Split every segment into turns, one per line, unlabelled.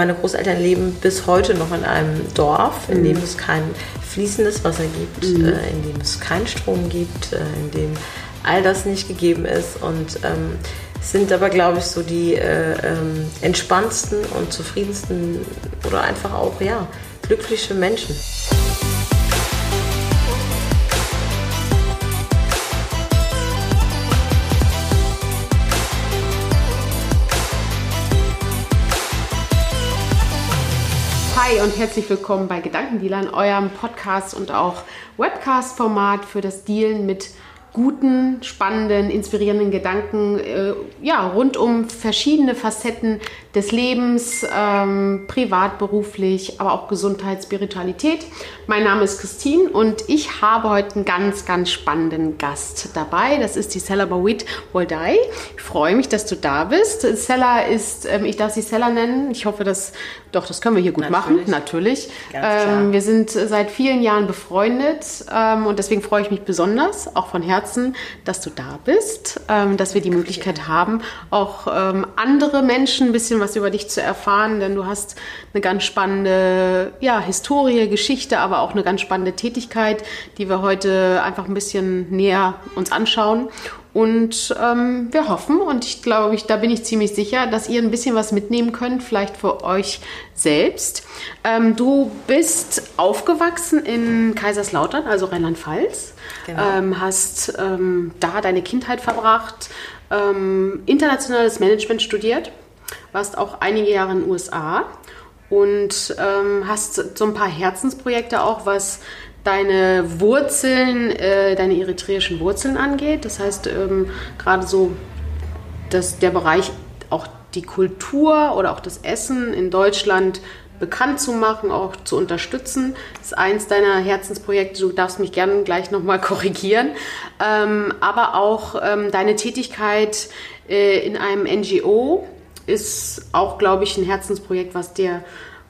Meine Großeltern leben bis heute noch in einem Dorf, in dem es kein fließendes Wasser gibt, mhm. äh, in dem es keinen Strom gibt, äh, in dem all das nicht gegeben ist und ähm, sind aber, glaube ich, so die äh, ähm, entspanntesten und zufriedensten oder einfach auch, ja, glückliche Menschen.
Hi und herzlich willkommen bei Gedankendealern, eurem Podcast und auch Webcast-Format für das Dealen mit guten, spannenden, inspirierenden Gedanken äh, ja, rund um verschiedene Facetten des Lebens, ähm, privat, beruflich, aber auch Gesundheit, Spiritualität. Mein Name ist Christine und ich habe heute einen ganz, ganz spannenden Gast dabei. Das ist die Sella Bawit Woldai. Ich freue mich, dass du da bist. Sella ist, ähm, ich darf sie Sella nennen. Ich hoffe, dass, doch, das können wir hier gut natürlich. machen, natürlich. Ähm, wir sind seit vielen Jahren befreundet ähm, und deswegen freue ich mich besonders, auch von Herzen, dass du da bist, ähm, dass wir die Möglichkeit haben, auch ähm, andere Menschen ein bisschen was über dich zu erfahren, denn du hast eine ganz spannende ja, Historie, Geschichte, aber auch eine ganz spannende Tätigkeit, die wir heute einfach ein bisschen näher uns anschauen. Und ähm, wir hoffen, und ich glaube, ich, da bin ich ziemlich sicher, dass ihr ein bisschen was mitnehmen könnt, vielleicht für euch selbst. Ähm, du bist aufgewachsen in Kaiserslautern, also Rheinland-Pfalz, genau. ähm, hast ähm, da deine Kindheit verbracht, ähm, internationales Management studiert warst auch einige Jahre in den USA und ähm, hast so ein paar Herzensprojekte auch, was deine Wurzeln, äh, deine eritreischen Wurzeln angeht. Das heißt, ähm, gerade so dass der Bereich auch die Kultur oder auch das Essen in Deutschland bekannt zu machen, auch zu unterstützen. Ist eins deiner Herzensprojekte. Du darfst mich gerne gleich nochmal korrigieren. Ähm, aber auch ähm, deine Tätigkeit äh, in einem NGO, ist auch, glaube ich, ein Herzensprojekt, was dir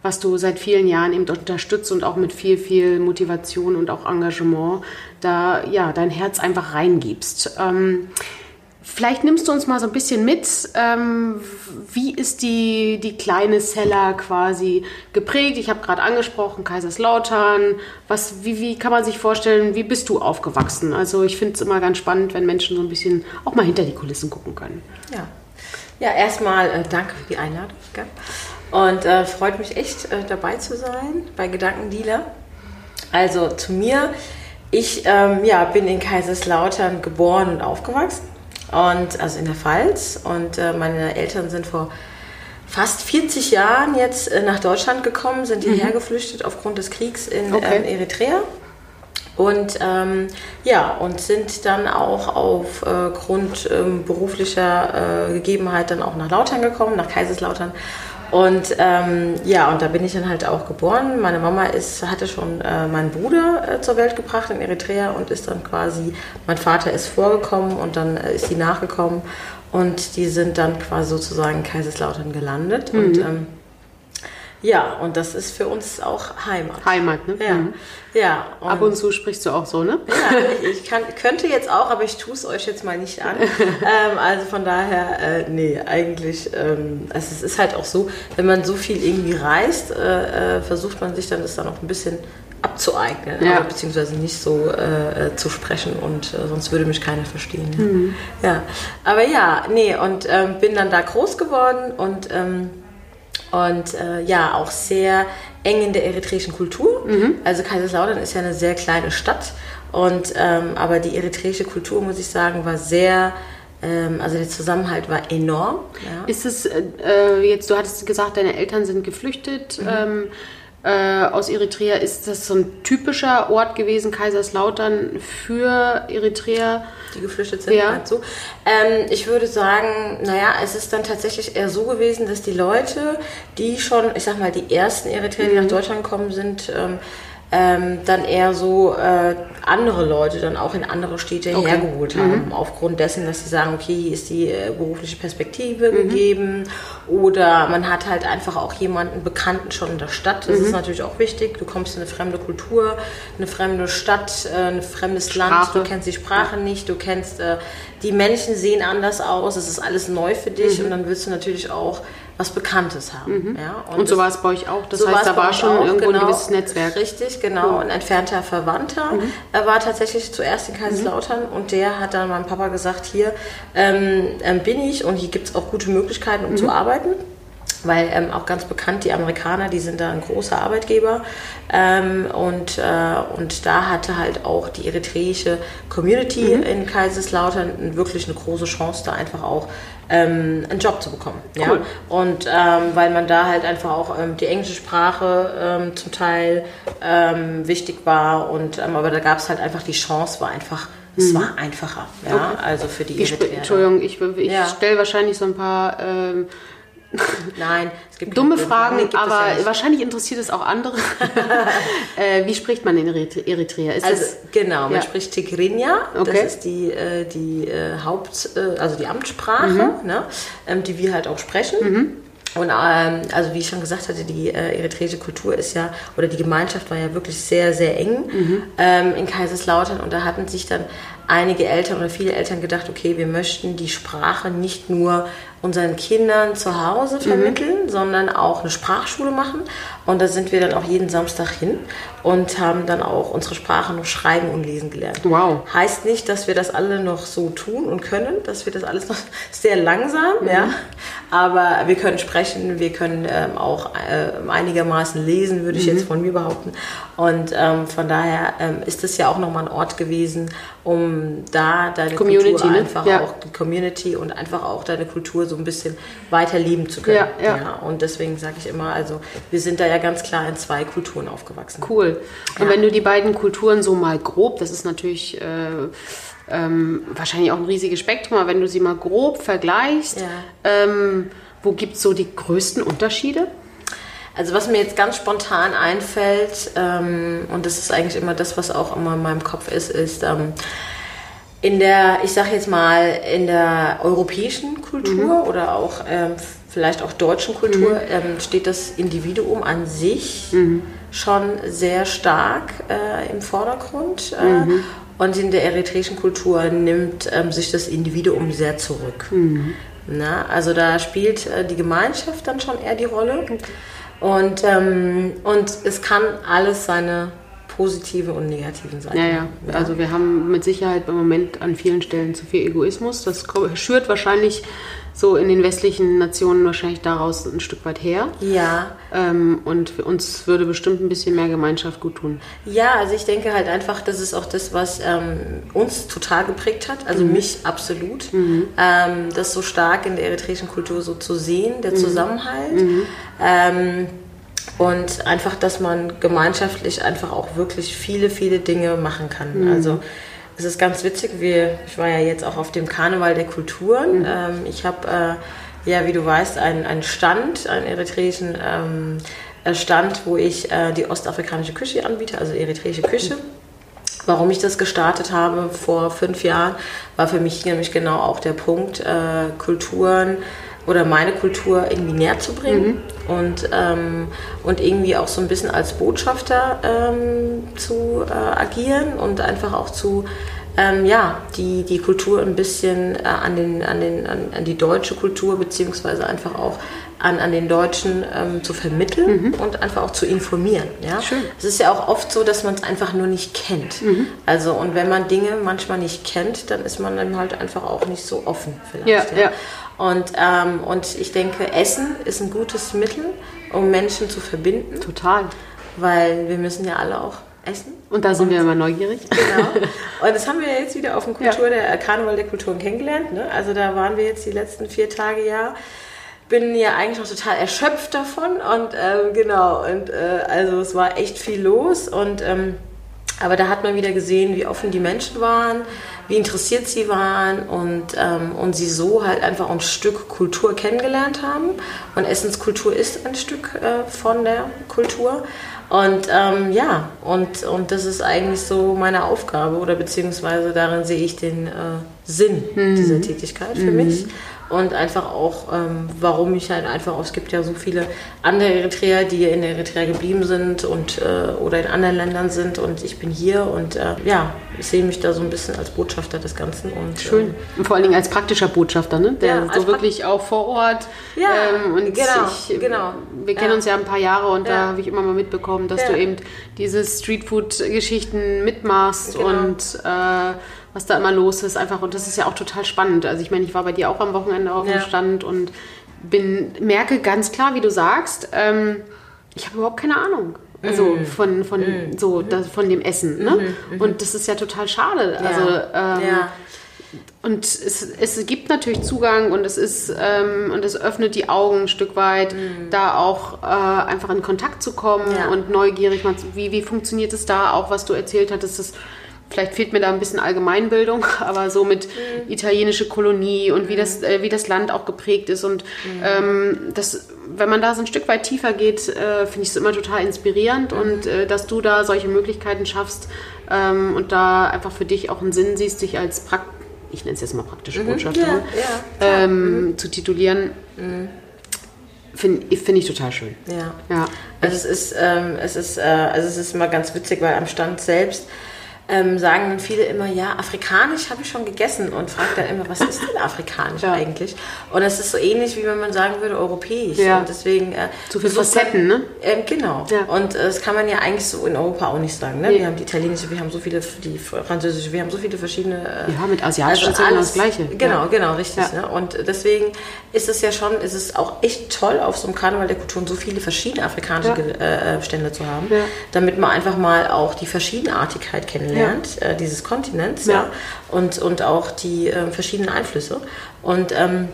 was du seit vielen Jahren eben unterstützt und auch mit viel, viel Motivation und auch Engagement da ja dein Herz einfach reingibst. Ähm, vielleicht nimmst du uns mal so ein bisschen mit. Ähm, wie ist die, die kleine Seller quasi geprägt? Ich habe gerade angesprochen, Kaiserslautern. Was, wie, wie kann man sich vorstellen, wie bist du aufgewachsen? Also ich finde es immer ganz spannend, wenn Menschen so ein bisschen auch mal hinter die Kulissen gucken können.
Ja, ja, erstmal äh, danke für die Einladung. Gell? Und äh, freut mich echt, äh, dabei zu sein bei Gedankendealer. Also zu mir. Ich ähm, ja, bin in Kaiserslautern geboren und aufgewachsen. Und also in der Pfalz. Und äh, meine Eltern sind vor fast 40 Jahren jetzt äh, nach Deutschland gekommen, sind hierher mhm. geflüchtet aufgrund des Kriegs in okay. ähm, Eritrea. Und ähm, ja, und sind dann auch aufgrund äh, ähm, beruflicher äh, Gegebenheit dann auch nach Lautern gekommen, nach Kaiserslautern. Und ähm, ja, und da bin ich dann halt auch geboren. Meine Mama ist, hatte schon äh, meinen Bruder äh, zur Welt gebracht in Eritrea und ist dann quasi, mein Vater ist vorgekommen und dann äh, ist sie nachgekommen. Und die sind dann quasi sozusagen in Kaiserslautern gelandet. Mhm. Und ähm, ja, und das ist für uns auch Heimat.
Heimat, ne?
Ja. Mhm. Ja
und Ab und zu sprichst du auch so, ne?
Ja, ich, kann, könnte jetzt auch, aber ich tue es euch jetzt mal nicht an. ähm, also von daher, äh, nee, eigentlich, ähm, also es ist halt auch so, wenn man so viel irgendwie reist, äh, äh versucht man sich dann das dann auch ein bisschen abzueignen, ja. beziehungsweise nicht so äh, äh, zu sprechen und äh, sonst würde mich keiner verstehen. Ja, mhm. ja. aber ja, nee, und ähm, bin dann da groß geworden und ähm, und äh, ja, auch sehr eng in der eritreischen Kultur. Mhm. Also Kaiserslautern ist ja eine sehr kleine Stadt und ähm, aber die eritreische Kultur, muss ich sagen, war sehr ähm, also der Zusammenhalt war enorm.
Ja. Ist es äh, äh, jetzt, du hattest gesagt, deine Eltern sind geflüchtet. Mhm. Ähm, äh, aus Eritrea. Ist das so ein typischer Ort gewesen, Kaiserslautern, für Eritrea?
Die geflüchtet sind, ja. so. Ähm, ich würde sagen, naja, es ist dann tatsächlich eher so gewesen, dass die Leute, die schon, ich sag mal, die ersten Eritreer, die mhm. nach Deutschland gekommen sind, ähm, ähm, dann eher so äh, andere Leute dann auch in andere Städte okay. hergeholt haben, mhm. aufgrund dessen, dass sie sagen, okay, hier ist die äh, berufliche Perspektive mhm. gegeben oder man hat halt einfach auch jemanden Bekannten schon in der Stadt. Das mhm. ist natürlich auch wichtig. Du kommst in eine fremde Kultur, eine fremde Stadt, äh, ein fremdes Sprache. Land, du kennst die Sprache nicht, du kennst, äh, die Menschen sehen anders aus, es ist alles neu für dich mhm. und dann willst du natürlich auch was Bekanntes haben.
Mhm.
Ja,
und, und so war es bei euch auch. Das so heißt, da war schon auch, irgendwo genau, ein gewisses Netzwerk.
Richtig, genau. Ein entfernter Verwandter mhm. er war tatsächlich zuerst in Kaiserslautern mhm. und der hat dann meinem Papa gesagt, hier ähm, ähm bin ich und hier gibt es auch gute Möglichkeiten, um mhm. zu arbeiten weil ähm, auch ganz bekannt, die Amerikaner, die sind da ein großer Arbeitgeber ähm, und, äh, und da hatte halt auch die eritreische Community mhm. in Kaiserslautern wirklich eine große Chance, da einfach auch ähm, einen Job zu bekommen. Cool. Ja? Und ähm, weil man da halt einfach auch ähm, die englische Sprache ähm, zum Teil wichtig war und aber da gab es halt einfach die Chance, war einfach es mhm. war einfacher, ja, okay. also für die.
Entschuldigung, ich, ich ja. stelle wahrscheinlich so ein paar ähm,
Nein,
es gibt dumme Fragen, aber ja wahrscheinlich interessiert es auch andere. äh, wie spricht man in Eritrea?
Ist also es, genau, man ja. spricht Tigrinya, okay. das ist die, äh, die äh, Haupt, äh, also die Amtssprache, mhm. ne, ähm, die wir halt auch sprechen. Mhm. Und ähm, also wie ich schon gesagt hatte, die äh, eritreische Kultur ist ja, oder die Gemeinschaft war ja wirklich sehr, sehr eng mhm. ähm, in Kaiserslautern und da hatten sich dann einige Eltern oder viele Eltern gedacht, okay, wir möchten die Sprache nicht nur unseren Kindern zu Hause vermitteln, mhm. sondern auch eine Sprachschule machen. Und da sind wir dann auch jeden Samstag hin und haben dann auch unsere Sprache noch schreiben und lesen gelernt.
Wow.
Heißt nicht, dass wir das alle noch so tun und können, dass wir das alles noch sehr langsam, mhm. ja. Aber wir können sprechen, wir können ähm, auch äh, einigermaßen lesen, würde ich mhm. jetzt von mir behaupten. Und ähm, von daher ähm, ist das ja auch nochmal ein Ort gewesen, um da deine
Community,
Kultur
ne?
einfach
ja.
auch, die Community und einfach auch deine Kultur so ein bisschen weiter lieben zu können.
Ja, ja.
ja und deswegen sage ich immer, also wir sind da ja ganz klar in zwei Kulturen aufgewachsen.
Cool. Und wenn du die beiden Kulturen so mal grob, das ist natürlich äh, ähm, wahrscheinlich auch ein riesiges Spektrum, aber wenn du sie mal grob vergleichst, ähm, wo gibt es so die größten Unterschiede?
Also was mir jetzt ganz spontan einfällt, ähm, und das ist eigentlich immer das, was auch immer in meinem Kopf ist, ist ähm, in der, ich sage jetzt mal, in der europäischen Kultur mhm. oder auch ähm, vielleicht auch deutschen Kultur mhm. Ähm, steht das Individuum an sich mhm. schon sehr stark äh, im Vordergrund. Äh, mhm. und in der eritreischen Kultur nimmt ähm, sich das Individuum sehr zurück. Mhm. Na, also da spielt äh, die Gemeinschaft dann schon eher die Rolle. Okay. Und, ähm, und es kann alles seine positive und negativen Seiten.
Ja, ja, ja. Also wir haben mit Sicherheit im Moment an vielen Stellen zu viel Egoismus. Das schürt wahrscheinlich so in den westlichen Nationen wahrscheinlich daraus ein Stück weit her.
Ja.
Ähm, und für uns würde bestimmt ein bisschen mehr Gemeinschaft gut tun.
Ja, also ich denke halt einfach, das ist auch das, was ähm, uns total geprägt hat, also mhm. mich absolut, mhm. ähm, das so stark in der eritreischen Kultur so zu sehen, der mhm. Zusammenhalt. Mhm. Ähm, und einfach, dass man gemeinschaftlich einfach auch wirklich viele, viele Dinge machen kann. Mhm. Also es ist ganz witzig, wir, ich war ja jetzt auch auf dem Karneval der Kulturen. Mhm. Ähm, ich habe, äh, ja, wie du weißt, einen, einen Stand, einen eritreischen ähm, äh, Stand, wo ich äh, die ostafrikanische Küche anbiete, also eritreische Küche. Warum ich das gestartet habe vor fünf Jahren, war für mich nämlich genau auch der Punkt, äh, Kulturen oder meine Kultur irgendwie näher zu bringen mhm. Und, ähm, und irgendwie auch so ein bisschen als Botschafter ähm, zu äh, agieren und einfach auch zu ähm, ja, die, die Kultur ein bisschen äh, an, den, an, den, an, an, die deutsche Kultur beziehungsweise einfach auch an, an den Deutschen ähm, zu vermitteln mhm. und einfach auch zu informieren. Ja?
Schön.
Es ist ja auch oft so, dass man es einfach nur nicht kennt. Mhm. Also und wenn man Dinge manchmal nicht kennt, dann ist man dann halt einfach auch nicht so offen
vielleicht. Ja, ja. ja.
Und, ähm, und ich denke, Essen ist ein gutes Mittel, um Menschen zu verbinden.
Total.
Weil wir müssen ja alle auch essen.
Und da sind und, wir immer neugierig.
Genau. Und das haben wir jetzt wieder auf dem Kultur, ja. der Karneval der Kulturen kennengelernt. Ne? Also da waren wir jetzt die letzten vier Tage ja. Bin ja eigentlich noch total erschöpft davon und ähm, genau und äh, also es war echt viel los und ähm, aber da hat man wieder gesehen, wie offen die Menschen waren, wie interessiert sie waren und, ähm, und sie so halt einfach ein Stück Kultur kennengelernt haben. Und Essenskultur ist ein Stück äh, von der Kultur. Und ähm, ja, und, und das ist eigentlich so meine Aufgabe oder beziehungsweise darin sehe ich den äh, Sinn mhm. dieser Tätigkeit für mhm. mich. Und einfach auch, ähm, warum ich halt einfach es gibt ja so viele andere Eritreer, die in Eritrea geblieben sind und äh, oder in anderen Ländern sind und ich bin hier und äh, ja, ich sehe mich da so ein bisschen als Botschafter des Ganzen. Und,
Schön. Ähm, und vor allen Dingen als praktischer Botschafter, ne? der ja, so wirklich auch vor Ort.
Ja, ähm, und genau,
ich, genau. Wir kennen ja. uns ja ein paar Jahre und da habe ich immer mal mitbekommen, dass du eben diese Streetfood-Geschichten mitmachst genau. und äh, was da immer los ist. Einfach, und das ist ja auch total spannend. Also ich meine, ich war bei dir auch am Wochenende auf dem Stand und bin, merke ganz klar, wie du sagst, ähm, ich habe überhaupt keine Ahnung. Also mm. von, von, mm. so, das, von dem Essen. Ne? Mm -hmm. Und das ist ja total schade. Ja. Also, ähm, ja. Und es, es gibt natürlich Zugang und es ist ähm, und es öffnet die Augen ein Stück weit, mhm. da auch äh, einfach in Kontakt zu kommen ja. und neugierig mal zu, wie, wie funktioniert es da auch, was du erzählt hattest, das Vielleicht fehlt mir da ein bisschen Allgemeinbildung, aber so mit mhm. italienische Kolonie und wie, das, äh, wie das Land auch geprägt ist. Und mhm. ähm, das, wenn man da so ein Stück weit tiefer geht, äh, finde ich es immer total inspirierend. Mhm. Und äh, dass du da solche Möglichkeiten schaffst ähm, und da einfach für dich auch einen Sinn siehst, dich als Prakt ich nenne es jetzt mal praktische mhm. Botschafterin, ja, ja, ähm, mhm. zu titulieren. Mhm. Finde find ich total schön.
Ja. ja. Also es ist, ähm, es ist, äh, also es ist immer ganz witzig, weil am Stand selbst ähm, sagen dann viele immer, ja, afrikanisch habe ich schon gegessen und fragt dann immer, was ist denn afrikanisch ja. eigentlich? Und es ist so ähnlich, wie wenn man sagen würde, europäisch.
Ja.
Und deswegen... Äh,
Zu viele Facetten, ne?
Ähm, genau. Ja. Und äh, das kann man ja eigentlich so in Europa auch nicht sagen. Ne? Nee. Wir haben die italienische, wir haben so viele, die französische, wir haben so viele verschiedene... Äh,
ja, mit asiatischen also alles, das Gleiche.
Genau, genau, richtig. Ne? Und deswegen ist es ja schon, ist es auch echt toll, auf so einem Karneval der Kulturen so viele verschiedene afrikanische äh, Stände zu haben, damit man einfach mal auch die Verschiedenartigkeit kennenlernt kennenlernt, ja. äh, dieses Kontinents, ja. ja, und, und auch die äh, verschiedenen Einflüsse. Und ähm,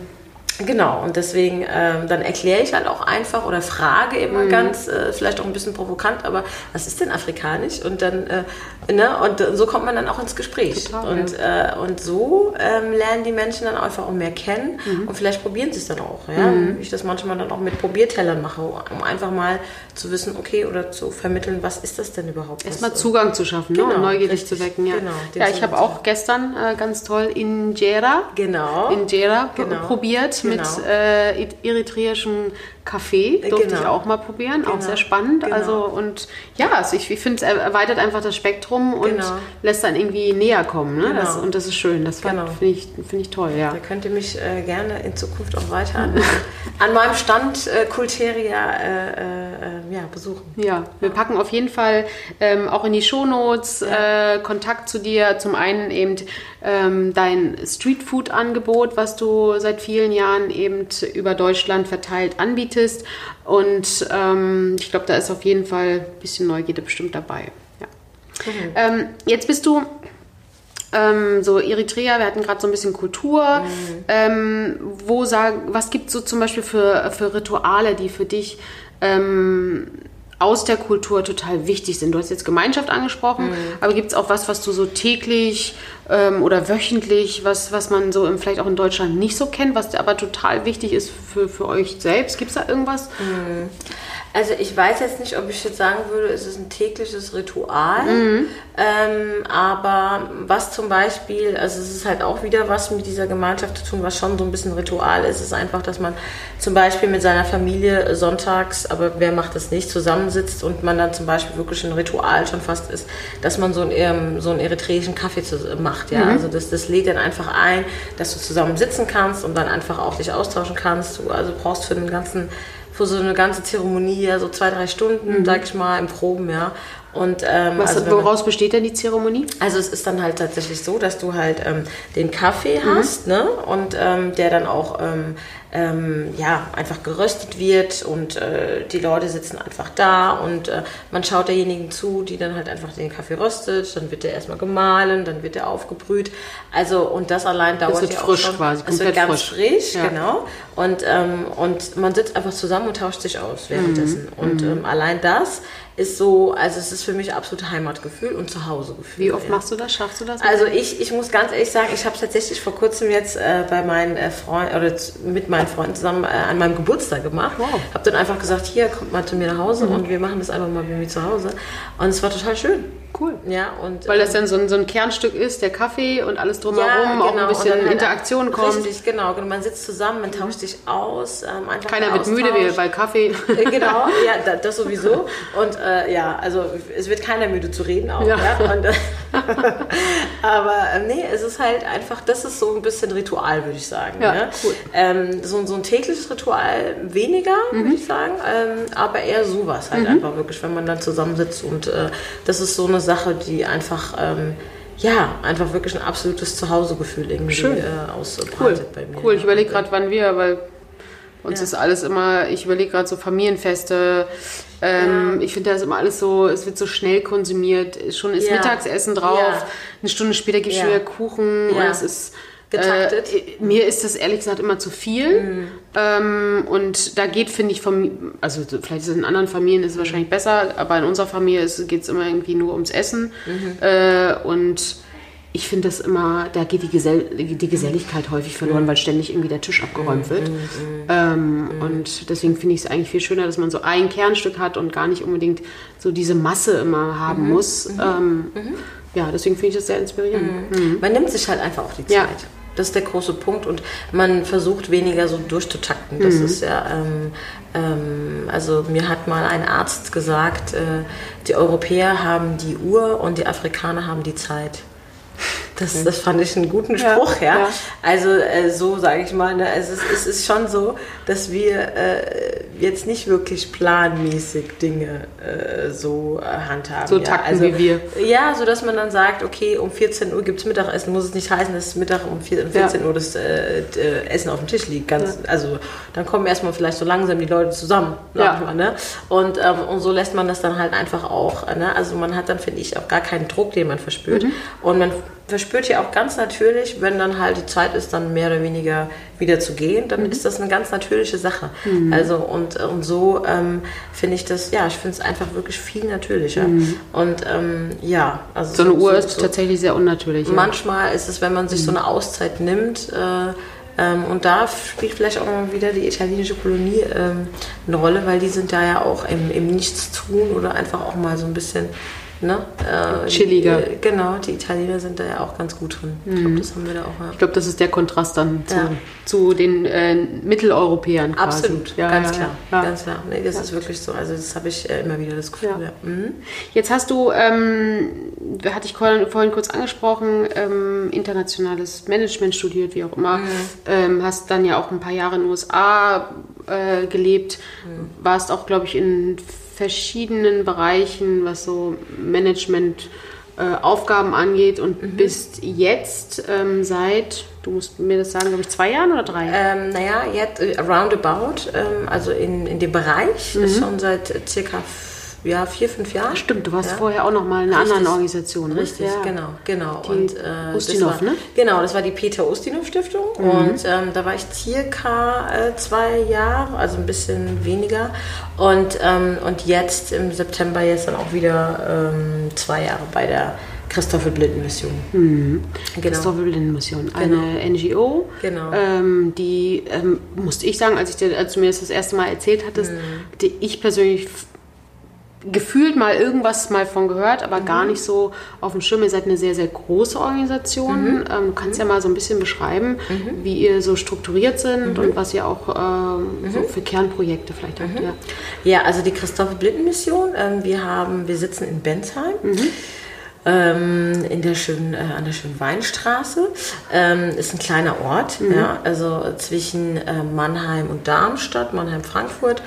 Genau, und deswegen ähm, dann erkläre ich halt auch einfach oder frage immer mhm. ganz, äh, vielleicht auch ein bisschen provokant, aber was ist denn afrikanisch? Und dann, äh, ne, und so kommt man dann auch ins Gespräch. Total, und, ja. äh, und so ähm, lernen die Menschen dann einfach auch mehr kennen mhm. und vielleicht probieren sie es dann auch. Ja? Mhm. Wie ich das manchmal dann auch mit Probiertellern mache, um einfach mal zu wissen, okay, oder zu vermitteln, was ist das denn überhaupt?
Erstmal Zugang zu schaffen ne, genau, ne? neugierig richtig, zu wecken. Ja, genau, ja ich habe auch gestern äh, ganz toll Injera,
genau.
Injera genau. probiert genau. mit äh, eritreischem Kaffee durfte genau. ich auch mal probieren, genau. auch sehr spannend. Genau. Also und ja, also ich, ich finde, es erweitert einfach das Spektrum und genau. lässt dann irgendwie näher kommen. Ne? Das, genau. und das ist schön. Das genau. finde ich, find ich toll. Ja.
Da könnt ihr mich äh, gerne in Zukunft auch weiter an, an meinem Stand äh, Kulteria äh, äh, ja, besuchen.
Ja, wir packen auf jeden Fall ähm, auch in die Shownotes ja. Äh, Kontakt zu dir. Zum einen eben ähm, dein Streetfood-Angebot, was du seit vielen Jahren eben über Deutschland verteilt anbietest. Und ähm, ich glaube, da ist auf jeden Fall ein bisschen Neugierde bestimmt dabei. Ja. Mhm. Ähm, jetzt bist du ähm, so Eritrea, wir hatten gerade so ein bisschen Kultur. Mhm. Ähm, wo sag, was gibt es so zum Beispiel für, für Rituale, die für dich ähm, aus der Kultur total wichtig sind. Du hast jetzt Gemeinschaft angesprochen, mhm. aber gibt es auch was, was du so täglich ähm, oder wöchentlich, was, was man so im, vielleicht auch in Deutschland nicht so kennt, was aber total wichtig ist für, für euch selbst? Gibt es da irgendwas?
Mhm. Also ich weiß jetzt nicht, ob ich jetzt sagen würde, es ist ein tägliches Ritual, mhm. ähm, aber was zum Beispiel, also es ist halt auch wieder was mit dieser Gemeinschaft zu tun, was schon so ein bisschen Ritual ist, ist einfach, dass man zum Beispiel mit seiner Familie sonntags, aber wer macht das nicht, zusammensitzt und man dann zum Beispiel wirklich ein Ritual schon fast ist, dass man so einen, so einen eritreischen Kaffee zu, macht, ja, mhm. also das, das lädt dann einfach ein, dass du zusammen sitzen kannst und dann einfach auch dich austauschen kannst, du also brauchst für den ganzen für so eine ganze Zeremonie, ja, so zwei, drei Stunden, mhm. sag ich mal, im Proben, ja. Und, ähm,
Was, also, woraus man, besteht denn die Zeremonie?
Also es ist dann halt tatsächlich so, dass du halt ähm, den Kaffee mhm. hast, ne? Und ähm, der dann auch ähm, ja, einfach geröstet wird und äh, die Leute sitzen einfach da und äh, man schaut derjenigen zu, die dann halt einfach den Kaffee röstet, dann wird der erstmal gemahlen, dann wird der aufgebrüht. Also und das allein dauert das
wird
ja
frisch
schon,
quasi,
es wird ganz frisch, frisch ja. genau. Und, ähm, und man sitzt einfach zusammen und tauscht sich aus währenddessen. Mhm. Und mhm. ähm, allein das ist so, also es ist für mich absolut Heimatgefühl und Zuhausegefühl.
Wie oft ja. machst du das? Schaffst du das?
Also ich, ich muss ganz ehrlich sagen, ich habe tatsächlich vor kurzem jetzt äh, bei meinen äh, Freunden oder mit meinen Freunden zusammen äh, an meinem Geburtstag gemacht.
Wow.
Habe dann einfach gesagt, hier, kommt mal zu mir nach Hause und wir machen das einfach mal bei mir zu Hause. Und es war total schön.
Cool.
Ja, und,
Weil das
ähm,
dann so ein, so ein Kernstück ist, der Kaffee und alles drumherum, auch ein
genau.
Bisschen
halt-
Interaktion kommt.
Richtig, genau. genau. Man sitzt zusammen, man tauscht sich aus. Ähm,
Keiner wird müde wie bei Kaffee.
Äh, Genau, ja, da, das sowieso. Und äh, ja, also es wird keiner müde zu reden auch.
Ja.
Ja. Und, äh, aber ähm, nee, es ist halt einfach, das ist so ein bisschen Ritual, würde ich sagen.
Ja,
ne?
cool.
ähm, so, so ein tägliches Ritual weniger,
Mhm.
würde ich sagen. Ähm, aber eher sowas halt einfach wirklich, wenn man dann zusammensitzt. Und äh, das ist so eine Sache, die einfach. Ähm, ja, einfach wirklich ein absolutes Zuhausegefühl irgendwie
Schön.
äh,
Cool,
ausbreitet bei mir.
cool. Ich überlege gerade, wann wir, weil uns
Ja.
ist alles immer, ich überlege gerade so Familienfeste. Ähm, Ich finde, da ist immer alles so, es wird so schnell konsumiert. Schon ist
Ja.
Mittagessen drauf,
Ja.
eine Stunde später gibt es
Ja.
schon wieder Kuchen
Ja.
und es ist
Getaktet.
Äh, mir ist das ehrlich gesagt immer zu viel.
Mhm.
Ähm, und da geht, finde ich, vom, also vielleicht ist es in anderen Familien ist es wahrscheinlich besser, aber in unserer Familie geht es immer irgendwie nur ums Essen.
Mhm.
Äh, und ich finde das immer, da geht die, Gesell die Geselligkeit häufig
Mhm.
verloren, weil ständig irgendwie der Tisch abgeräumt wird. Ähm,
Mhm.
Und deswegen finde ich es eigentlich viel schöner, dass man so ein Kernstück hat und gar nicht unbedingt so diese Masse immer haben
Mhm.
muss. Ähm, Ja, deswegen finde ich das sehr inspirierend. Mhm.
Man nimmt sich halt einfach auch die Zeit.
Ja.
Das ist der große Punkt und man versucht weniger so durchzutakten. Das
Mhm.
ist ja, ähm, ähm, also mir hat mal ein Arzt gesagt, äh, die Europäer haben die Uhr und die Afrikaner haben die Zeit. Das, das fand ich einen guten
Ja,
Spruch, ja.
ja.
Also äh, so sage ich mal, ne, es, ist, es ist schon so, dass wir äh, jetzt nicht wirklich planmäßig Dinge äh, so äh, handhaben.
So
ja.
takten
also,
wie wir.
Ja, so dass man dann sagt, okay, um 14 Uhr gibt es Mittagessen, muss es nicht heißen, dass Mittag um 4 um 14 Uhr das äh, äh, Essen auf dem Tisch liegt. Ganz, Also dann kommen erstmal vielleicht so langsam die Leute zusammen.
Ja.
Mal, ne? und, ähm, und so lässt man das dann halt einfach auch. Ne? Also man hat dann, finde ich, auch gar keinen Druck, den man verspürt.
Mhm.
Und man verspürt ja auch ganz natürlich, wenn dann halt die Zeit ist, dann mehr oder weniger wieder zu gehen, dann
Mhm.
ist das eine ganz natürliche Sache. Also und, und so ähm, finde ich das, ja, ich finde es einfach wirklich viel natürlicher. Und ähm, ja, also
Mhm. So eine Uhr ist tatsächlich sehr unnatürlich. ja.
Manchmal ist es, wenn man sich so eine Auszeit nimmt, äh, ähm, und da spielt vielleicht auch mal wieder die italienische Kolonie ähm, eine Rolle, weil die sind da ja auch im, im Nichtstun oder einfach auch mal so ein bisschen ne, äh,
Chilliger.
Die, genau, die Italiener sind da ja auch ganz gut drin. Ich glaube, das haben wir da auch. Ja.
Ich glaube, das ist der Kontrast dann zu,
Ja.
zu den äh, Mitteleuropäern quasi.
Absolut,
Ja,
ganz klar, ganz klar. Nee, das ist wirklich so. Also das habe ich äh, immer wieder das Gefühl. Mhm.
Jetzt hast du, ähm, hatte ich vorhin vorhin kurz angesprochen, ähm, internationales Management studiert, wie auch immer.
Mhm.
Ähm, hast dann ja auch ein paar Jahre in den USA äh, gelebt.
Mhm.
Warst auch, glaube ich, in verschiedenen Bereichen, was so Management äh, Aufgaben angeht und
Mhm.
bist jetzt ähm, seit, du musst mir das sagen, glaube ich, zwei Jahren oder drei?
Ähm, naja, jetzt äh, roundabout, ähm, also in, in dem Bereich, ist schon seit circa ja, vier, fünf Jahren.
Stimmt, du warst
ja.
vorher auch noch mal in einer
Richtig.
anderen Organisation. Ne?
Richtig,
ja.
genau, genau.
Die
und, äh,
Ustinov,
war,
ne?
Genau, das war die Peter Ustinov Stiftung und ähm, da war ich circa äh, zwei Jahre, also ein bisschen weniger. Und, ähm, und jetzt im September jetzt dann auch wieder ähm, zwei Jahre bei der Christoffel Blinden Mission. Genau.
Christopher Blinden Mission, eine NGO.
Genau.
Ähm, die, ähm, musste ich sagen, als, ich dir, als du mir das das erste Mal erzählt hattest,
Mhm.
die ich persönlich gefühlt mal irgendwas mal von gehört, aber
Mhm.
gar nicht so auf dem Schirm. Ihr seid eine sehr, sehr große Organisation.
Mhm.
Ähm, du kannst ja mal so ein bisschen beschreiben, wie ihr so strukturiert sind
Mhm.
und was ihr auch ähm, so für Kernprojekte vielleicht habt. Ja.
Ja, also die Christophe Blinden Mission. Ähm, wir haben, wir sitzen in Bensheim. Ähm, in der schönen, äh, an der schönen Weinstraße. Ähm, ist ein kleiner Ort, ja, also zwischen äh, Mannheim und Darmstadt, Mannheim-Frankfurt.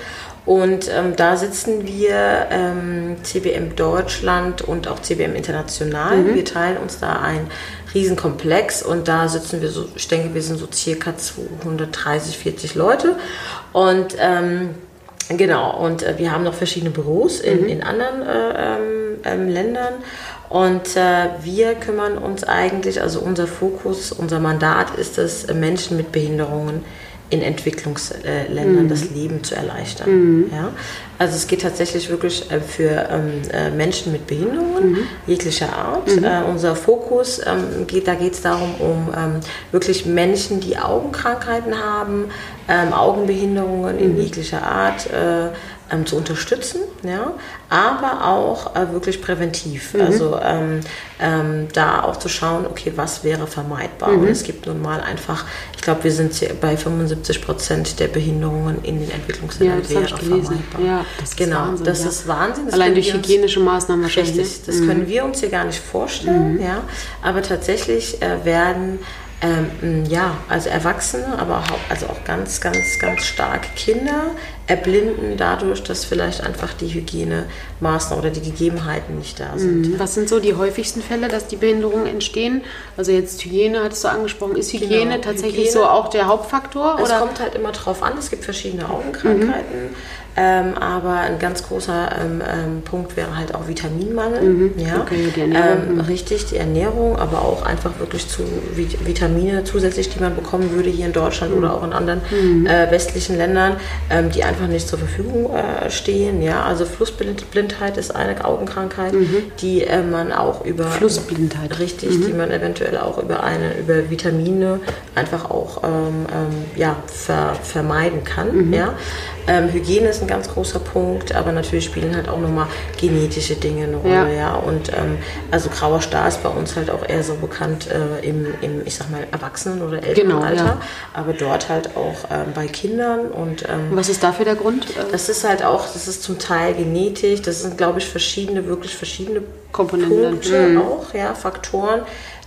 Und ähm, da sitzen wir ähm, CBM Deutschland und auch CBM International. Wir teilen uns da ein Riesenkomplex und da sitzen wir so, ich denke, wir sind so circa 230, 40 Leute. Und ähm, Genau, und äh, wir haben noch verschiedene Büros in, in anderen äh, ähm, ähm, Ländern. Und äh, wir kümmern uns eigentlich, also unser Fokus, unser Mandat ist es, Menschen mit Behinderungen in Entwicklungsländern mhm. das Leben zu erleichtern. Mhm. Ja? Also es geht tatsächlich wirklich äh, für ähm, äh, Menschen mit Behinderungen mhm. jeglicher Art. Mhm. Äh, unser Fokus ähm, geht, da geht es darum, um ähm, wirklich Menschen, die Augenkrankheiten haben, ähm, Augenbehinderungen in mhm. jeglicher Art, äh, ähm, zu unterstützen, ja, aber auch äh, wirklich präventiv. Mhm. Also ähm, ähm, da auch zu schauen, okay, was wäre vermeidbar. Mhm. Und es gibt nun mal einfach, ich glaube, wir sind bei 75 Prozent der Behinderungen in den Entwicklungsländern ja, wäre vermeidbar.
Ja, das ist genau, Wahnsinn,
das
ja.
ist Wahnsinn. Das
Allein durch hygienische Maßnahmen wahrscheinlich.
Richtig, das mhm. können wir uns hier gar nicht vorstellen, mhm. ja. Aber tatsächlich äh, werden ähm, ja, also Erwachsene, aber auch, also auch ganz, ganz, ganz stark Kinder erblinden dadurch, dass vielleicht einfach die Hygienemaßnahmen oder die Gegebenheiten nicht da sind.
Mhm. Was sind so die häufigsten Fälle, dass die Behinderungen entstehen? Also jetzt Hygiene hattest du angesprochen. Ist Hygiene genau. tatsächlich Hygiene, so auch der Hauptfaktor?
Es oder? kommt halt immer drauf an. Es gibt verschiedene Augenkrankheiten. Mhm. Ähm, aber ein ganz großer ähm, ähm, Punkt wäre halt auch Vitaminmangel. Mhm. Ja? Okay, die Ernährung. Ähm, richtig, die Ernährung, aber auch einfach wirklich zu Vitamine zusätzlich, die man bekommen würde hier in Deutschland mhm. oder auch in anderen mhm. äh, westlichen Ländern, ähm, die einfach nicht zur Verfügung äh, stehen. Ja? Also Flussblindheit ist eine Augenkrankheit, mhm. die äh, man auch über
Flussblindheit.
Richtig, die mhm. man eventuell auch über eine über Vitamine einfach auch ähm, ja, ver, vermeiden kann. Mhm. Ja? Hygiene ist ein ganz großer Punkt, aber natürlich spielen halt auch nochmal genetische Dinge eine Rolle, ja. ja. Und ähm, also grauer Star ist bei uns halt auch eher so bekannt äh, im, im, ich sag mal, Erwachsenen- oder Elternalter, genau, ja. aber dort halt auch ähm, bei Kindern. Und, ähm,
Was ist dafür der Grund?
Das ist halt auch, das ist zum Teil genetisch, das sind, glaube ich, verschiedene, wirklich verschiedene Komponenten Punkte mhm. auch, ja, Faktoren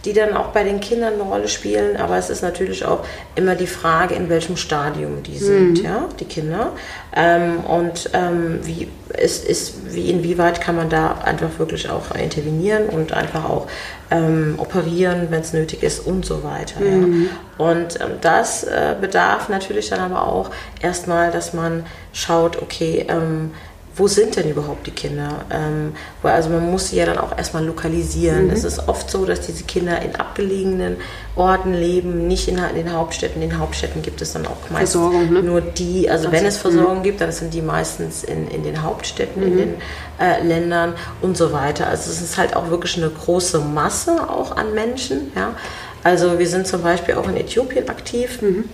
die dann auch bei den Kindern eine Rolle spielen. Aber es ist natürlich auch immer die Frage, in welchem Stadium die sind, mhm. ja, die Kinder. Ähm, und ähm, wie ist, ist, wie inwieweit kann man da einfach wirklich auch intervenieren und einfach auch ähm, operieren, wenn es nötig ist und so weiter. Mhm. Ja. Und ähm, das äh, bedarf natürlich dann aber auch erstmal, dass man schaut, okay, ähm, wo sind denn überhaupt die Kinder? Ähm, also man muss sie ja dann auch erstmal lokalisieren. Mhm. Es ist oft so, dass diese Kinder in abgelegenen Orten leben, nicht in, den Hauptstädten. In den Hauptstädten gibt es dann auch meistens ne? nur die, also das wenn es Versorgung mhm. gibt, dann sind die meistens in, in den Hauptstädten, mhm. in den äh, Ländern und so weiter. Also es ist halt auch wirklich eine große Masse auch an Menschen. Ja? Also wir sind zum Beispiel auch in Äthiopien aktiv. Mhm.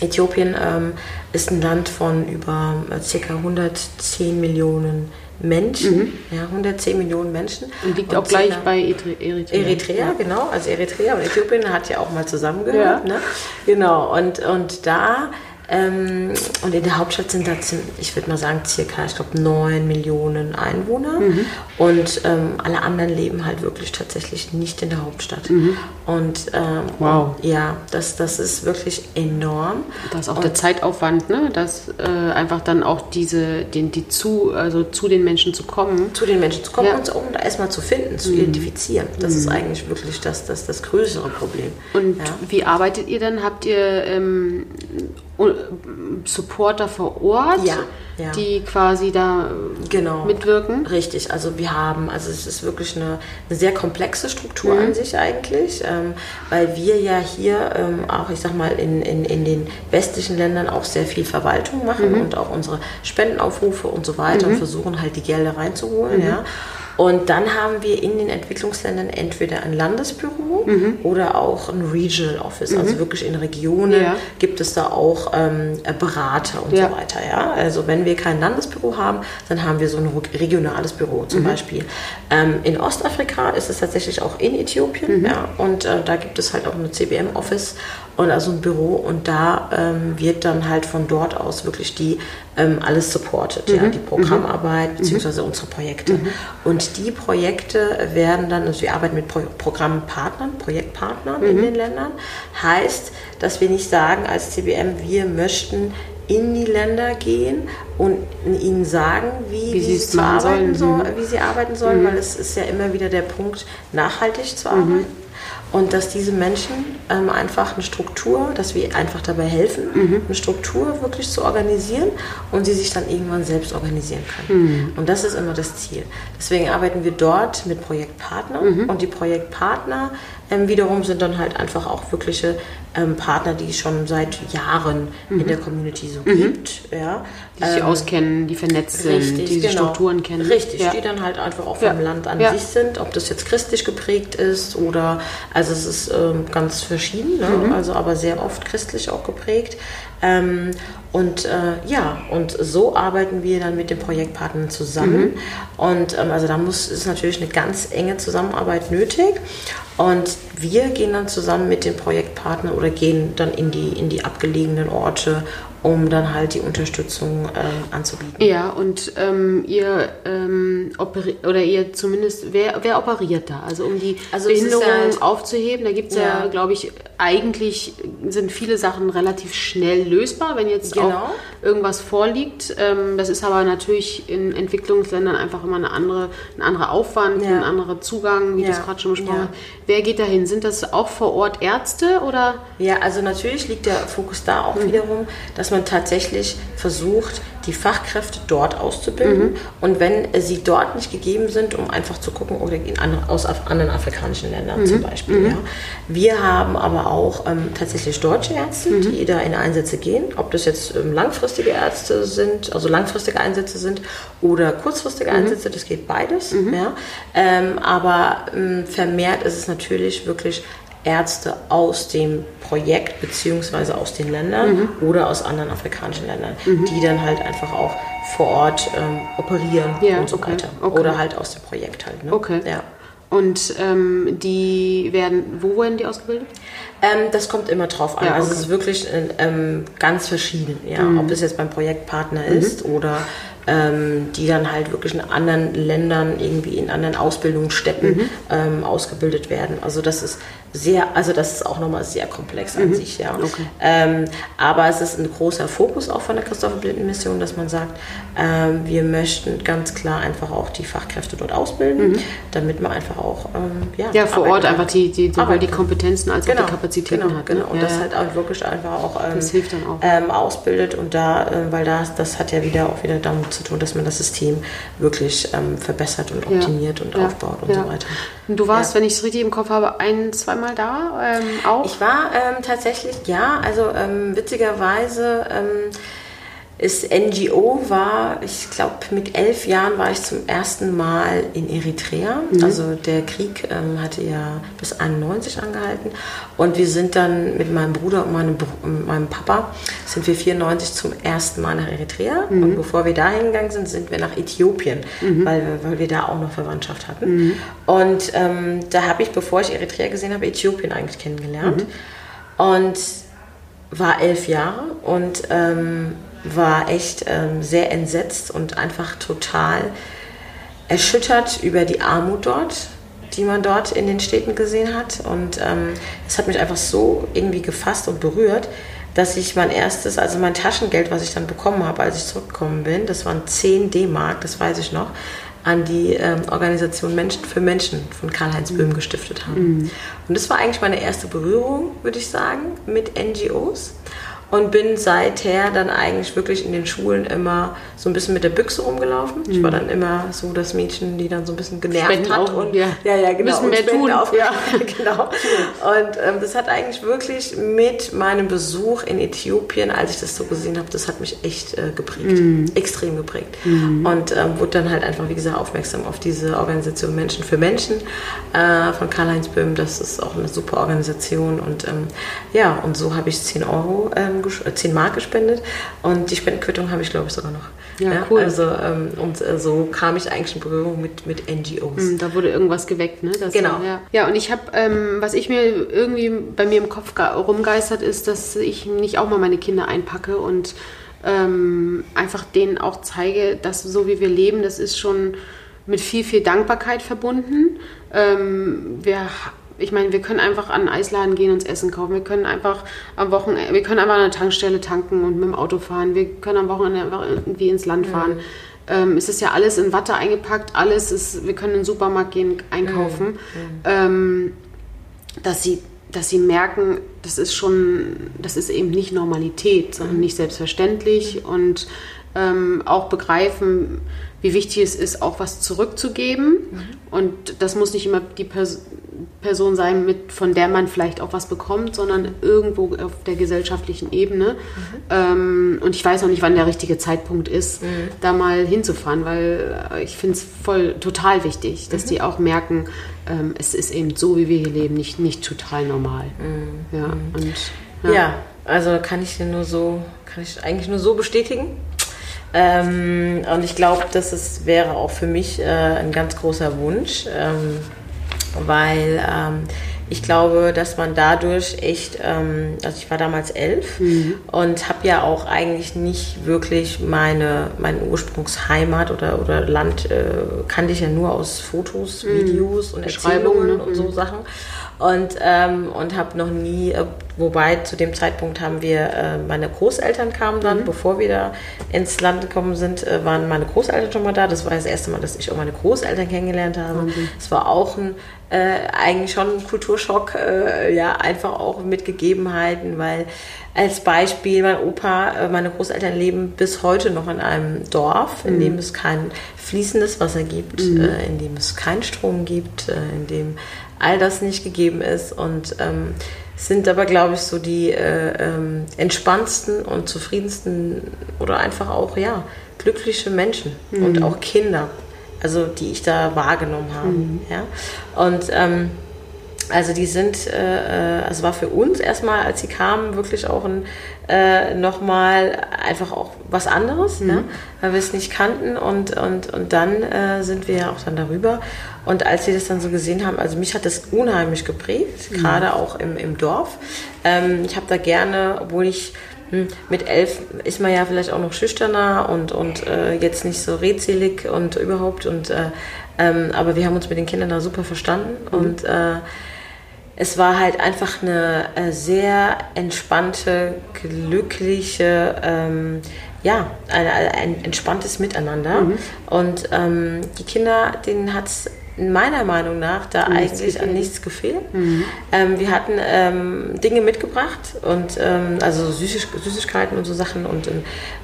Äthiopien ähm, ist ein Land von über äh, ca. 110 Millionen Menschen, mhm. ja, 110 Millionen Menschen.
Und liegt und auch gleich bei Eritrea.
Eritrea, ja. genau. Also Eritrea und Äthiopien hat ja auch mal zusammengehört. Ja. Ne? Genau. Und, und da ähm, und in der Hauptstadt sind da, ich würde mal sagen, circa, ich glaube, 9 Millionen Einwohner. Mhm. Und ähm, alle anderen leben halt wirklich tatsächlich nicht in der Hauptstadt. Mhm. Und ähm, wow. ja, das, das ist wirklich enorm.
Das ist auch und der Zeitaufwand, ne? dass äh, einfach dann auch diese, den, die zu, also zu den Menschen zu kommen.
Zu den Menschen zu kommen ja. und um da erstmal zu finden, zu mhm. identifizieren. Das ist mhm. eigentlich wirklich das, das, das größere Problem.
Und ja. wie arbeitet ihr dann? Habt ihr ähm, Supporter vor Ort,
ja, ja.
die quasi da genau. mitwirken.
Richtig, also wir haben, also es ist wirklich eine, eine sehr komplexe Struktur mhm. an sich eigentlich, ähm, weil wir ja hier ähm, auch, ich sag mal, in, in, in den westlichen Ländern auch sehr viel Verwaltung machen mhm. und auch unsere Spendenaufrufe und so weiter mhm. und versuchen halt die Gelder reinzuholen, mhm. ja. Und dann haben wir in den Entwicklungsländern entweder ein Landesbüro mhm. oder auch ein Regional Office. Also mhm. Also wirklich in Regionen ja. gibt es da auch ähm, Berater und ja. so weiter. Ja? Also wenn wir kein Landesbüro haben, dann haben wir so ein regionales Büro zum mhm. Beispiel. Ähm, in Ostafrika ist es tatsächlich auch in Äthiopien. Mhm. Ja? Und äh, da gibt es halt auch ein CBM-Office und also ein Büro und da ähm, wird dann halt von dort aus wirklich die ähm, alles supportet, mhm. ja, die Programmarbeit mhm. bzw. unsere Projekte. Mhm. Und die Projekte werden dann, also wir arbeiten mit Pro Programmpartnern, Projektpartnern in mhm. den Ländern, heißt, dass wir nicht sagen als CBM, wir möchten in die Länder gehen und ihnen sagen, wie, wie, wie sie, arbeiten sollen, mhm. wie sie arbeiten sollen, mhm. weil es ist ja immer wieder der Punkt, nachhaltig zu arbeiten. Und dass diese Menschen ähm, einfach eine Struktur, dass wir einfach dabei helfen, mhm. eine Struktur wirklich zu organisieren und sie sich dann irgendwann selbst organisieren können. Mhm. Und das ist immer das Ziel. Deswegen arbeiten wir dort mit Projektpartnern mhm. und die Projektpartner ähm, wiederum sind dann halt einfach auch wirkliche ähm, Partner, die es schon seit Jahren
Mhm.
in der Community so gibt. Ja.
Die sich
Ähm,
auskennen, die vernetzt sind,
Richtig,
die
genau.
Strukturen kennen.
Richtig,
ja.
die dann halt einfach auch
Ja.
vom Land an
Ja.
sich sind, ob das jetzt christlich geprägt ist oder, also es ist ähm, ganz verschieden, ne?
Mhm.
also aber sehr oft christlich auch geprägt. Ähm, und äh, ja, und so arbeiten wir dann mit den Projektpartnern zusammen.
Mhm.
Und ähm, also da muss ist natürlich eine ganz enge Zusammenarbeit nötig. Und wir gehen dann zusammen mit den Projektpartnern oder gehen dann in die, in die abgelegenen Orte, um dann halt die Unterstützung ähm, anzubieten.
Ja, und ähm, ihr ähm, oder ihr zumindest, wer, wer operiert da? Also um die
Also es
Behinderung
halt-
aufzuheben, da gibt es ja,
Ja.
glaube ich, eigentlich sind viele Sachen relativ schnell lösbar, wenn jetzt
Genau.
auch irgendwas vorliegt. Ähm, das ist aber natürlich in Entwicklungsländern einfach immer eine andere, ein anderer Aufwand,
Ja.
ein anderer Zugang, wie
Ja.
das gerade schon besprochen
Ja.
Wer geht dahin? Sind das auch vor Ort Ärzte oder?
Ja, also natürlich liegt der Fokus da
Mhm.
auch wiederum, dass man tatsächlich versucht, die Fachkräfte dort auszubilden.
Mhm.
Und wenn sie dort nicht gegeben sind, um einfach zu gucken, oder in andere, aus anderen afrikanischen Ländern
Mhm.
zum Beispiel. Ja. Wir haben aber auch ähm, tatsächlich deutsche Ärzte,
Mhm.
die da in Einsätze gehen. Ob das jetzt ähm, langfristige Ärzte sind, also langfristige Einsätze sind oder
Mhm.
kurzfristige Einsätze, das geht beides. Ja. Ähm, aber ähm, vermehrt ist es natürlich wirklich Ärzte aus dem Projekt beziehungsweise aus den Ländern oder aus anderen afrikanischen Ländern, die dann halt einfach auch vor Ort ähm, operieren
Ja,
und so
okay,
weiter.
okay.
Oder halt aus dem Projekt halt. Ne?
Okay.
Ja.
Und ähm, die werden, wo werden die ausgebildet?
Ähm, das kommt immer drauf an.
Ja,
Also
okay. Mhm.
es ist wirklich äh, ähm, ganz verschieden, ja. Ob es jetzt beim Projektpartner ist oder ähm, die dann halt wirklich in anderen Ländern, irgendwie in anderen Ausbildungsstätten
Mhm.
ähm, ausgebildet werden. Also das ist sehr, also das ist auch nochmal sehr komplex an sich, ja.
Mhm. Okay.
Ähm, aber es ist ein großer Fokus auch von der Christopher Blinden Mission, dass man sagt, ähm, wir möchten ganz klar einfach auch die Fachkräfte dort ausbilden, damit man einfach auch ähm, ja,
Mhm. Ja, vor Ort einfach die, die sowohl die. Kompetenzen als auch die Kapazitäten
genau,
hat.
Genau,
ne?
und
Ja,
das
ja.
halt auch wirklich einfach auch, ähm,
Das hilft dann auch.
Ähm, ausbildet und da, äh, weil das, das hat ja wieder auch wieder damit zu tun, dass man das System wirklich ähm, verbessert und
Ja.
optimiert und
Ja.
aufbaut und
Ja.
so weiter.
Und du warst, wenn ich es richtig im Kopf habe, ein, zweimal da ähm, auch?
Ich war ähm, tatsächlich, ja, also ähm, witzigerweise ähm, ist NGO war, ich glaube mit elf Jahren war ich zum ersten Mal in Eritrea. Also der Krieg ähm, hatte ja bis 91 angehalten. Und wir sind dann mit meinem Bruder und meinem, und meinem Papa sind wir 94 zum ersten Mal nach Eritrea. Und bevor wir da hingegangen sind, sind wir nach Äthiopien, weil, wir, weil wir da auch noch Verwandtschaft hatten. Und ähm, da habe ich, bevor ich Eritrea gesehen habe, Äthiopien eigentlich kennengelernt. Und war elf Jahre und ähm, war echt ähm, sehr entsetzt und einfach total erschüttert über die Armut dort, die man dort in den Städten gesehen hat. Und ähm, es hat mich einfach so irgendwie gefasst und berührt, dass ich mein erstes, also mein Taschengeld, was ich dann bekommen habe, als ich zurückgekommen bin, das waren 10 D-Mark, das weiß ich noch, an die ähm, Organisation Menschen für Menschen von Karl-Heinz Böhm gestiftet haben. Und das war eigentlich meine erste Berührung, würde ich sagen, mit NGOs und bin seither dann eigentlich wirklich in den Schulen immer so ein bisschen mit der Büchse rumgelaufen. Ich war dann immer so das Mädchen, die dann so ein bisschen genervt
Spenden
hat und
ja.
ja, ja, genau.
Müssen
und
mehr tun,
Auf,
ja.
genau. Und ähm, das hat eigentlich wirklich mit meinem Besuch in Äthiopien, als ich das so gesehen habe, das hat mich echt äh, geprägt, extrem geprägt. Und ähm, wurde dann halt einfach, wie gesagt, aufmerksam auf diese Organisation Menschen für Menschen äh, von Karl-Heinz Böhm. Das ist auch eine super Organisation und ähm, ja, und so habe ich 10 Euro, ähm, ges- äh, 10 Mark gespendet und die Spendenquittung habe ich, glaube ich, sogar noch.
Ja, cool.
Also ähm, und äh, so kam ich eigentlich in Berührung mit, mit NGOs.
Hm, Da wurde irgendwas geweckt, ne? Das,
Genau.
Ja, ja und ich habe, ähm, was ich mir irgendwie bei mir im Kopf rumgeistert, ist, dass ich nicht auch mal meine Kinder einpacke und ähm, einfach denen auch zeige, dass so wie wir leben, das ist schon mit viel, viel Dankbarkeit verbunden. Ähm, wir ich meine, wir können einfach an einen Eisladen gehen und uns Essen kaufen. Wir können einfach am Wochenende, wir können einfach an einer Tankstelle tanken und mit dem Auto fahren. Wir können am Wochenende einfach irgendwie ins Land fahren. Ähm, es ist ja alles in Watte eingepackt, alles ist, wir können in den Supermarkt gehen, einkaufen. Ähm, dass sie, dass sie merken, das ist schon, das ist eben nicht Normalität, sondern nicht selbstverständlich und ähm, auch begreifen, wie wichtig es ist, auch was zurückzugeben. Und das muss nicht immer die Pers Person sein, mit, von der man vielleicht auch was bekommt, sondern irgendwo auf der gesellschaftlichen Ebene. Mhm. Ähm, und ich weiß noch nicht, wann der richtige Zeitpunkt ist, mhm. da mal hinzufahren, weil äh, ich finde es voll total wichtig, dass mhm. die auch merken, ähm, es ist eben so, wie wir hier leben, nicht, nicht total normal.
Mhm. Ja, mhm. und, ja. ja, also kann ich dir nur so, kann ich eigentlich nur so bestätigen. Ähm, und ich glaube, das ist, wäre auch für mich äh, ein ganz großer Wunsch, ähm, weil ähm, ich glaube, dass man dadurch echt, ähm, also ich war damals elf mhm. und habe ja auch eigentlich nicht wirklich meine, meine Ursprungsheimat oder, oder Land, äh, kannte ich ja nur aus Fotos, mhm. Videos und Erzählungen ne? und so mhm. Sachen und, ähm, und habe noch nie, äh, wobei zu dem Zeitpunkt haben wir, äh, meine Großeltern kamen dann, mhm. bevor wir da ins Land gekommen sind, äh, waren meine Großeltern schon mal da. Das war das erste Mal, dass ich auch meine Großeltern kennengelernt habe. Es mhm. war auch ein, äh, eigentlich schon ein Kulturschock, äh, ja, einfach auch mit Gegebenheiten, weil als Beispiel, mein Opa, äh, meine Großeltern leben bis heute noch in einem Dorf, in mhm. dem es kein fließendes Wasser gibt, mhm. in dem es keinen Strom gibt, in dem all das nicht gegeben ist und ähm, sind aber, glaube ich, so die äh, ähm, entspanntesten und zufriedensten oder einfach auch, ja, glückliche Menschen mhm. und auch Kinder, also die ich da wahrgenommen habe. Mhm. Ja? Und ähm, also die sind, äh, äh, also war für uns erstmal, als sie kamen, wirklich auch ein, äh, nochmal einfach auch was anderes, mhm. ja, weil wir es nicht kannten und, und, und dann äh, sind wir ja auch dann darüber. Und als sie das dann so gesehen haben, also mich hat das unheimlich geprägt, mhm. gerade auch im, im Dorf. Ähm, ich habe da gerne, obwohl ich hm, mit elf ist man ja vielleicht auch noch schüchterner und, und äh, jetzt nicht so redselig und überhaupt. Und, äh, ähm, aber wir haben uns mit den Kindern da super verstanden mhm. und äh, es war halt einfach eine äh, sehr entspannte, glückliche, ähm, ja, ein, ein, entspanntes Miteinander. Mhm. Und ähm, die Kinder, denen hat es meiner Meinung nach da nichts eigentlich gefehlt. an nichts gefehlt. Mhm. Ähm, wir hatten ähm, Dinge mitgebracht und ähm, also Süßig Süßigkeiten und so Sachen und,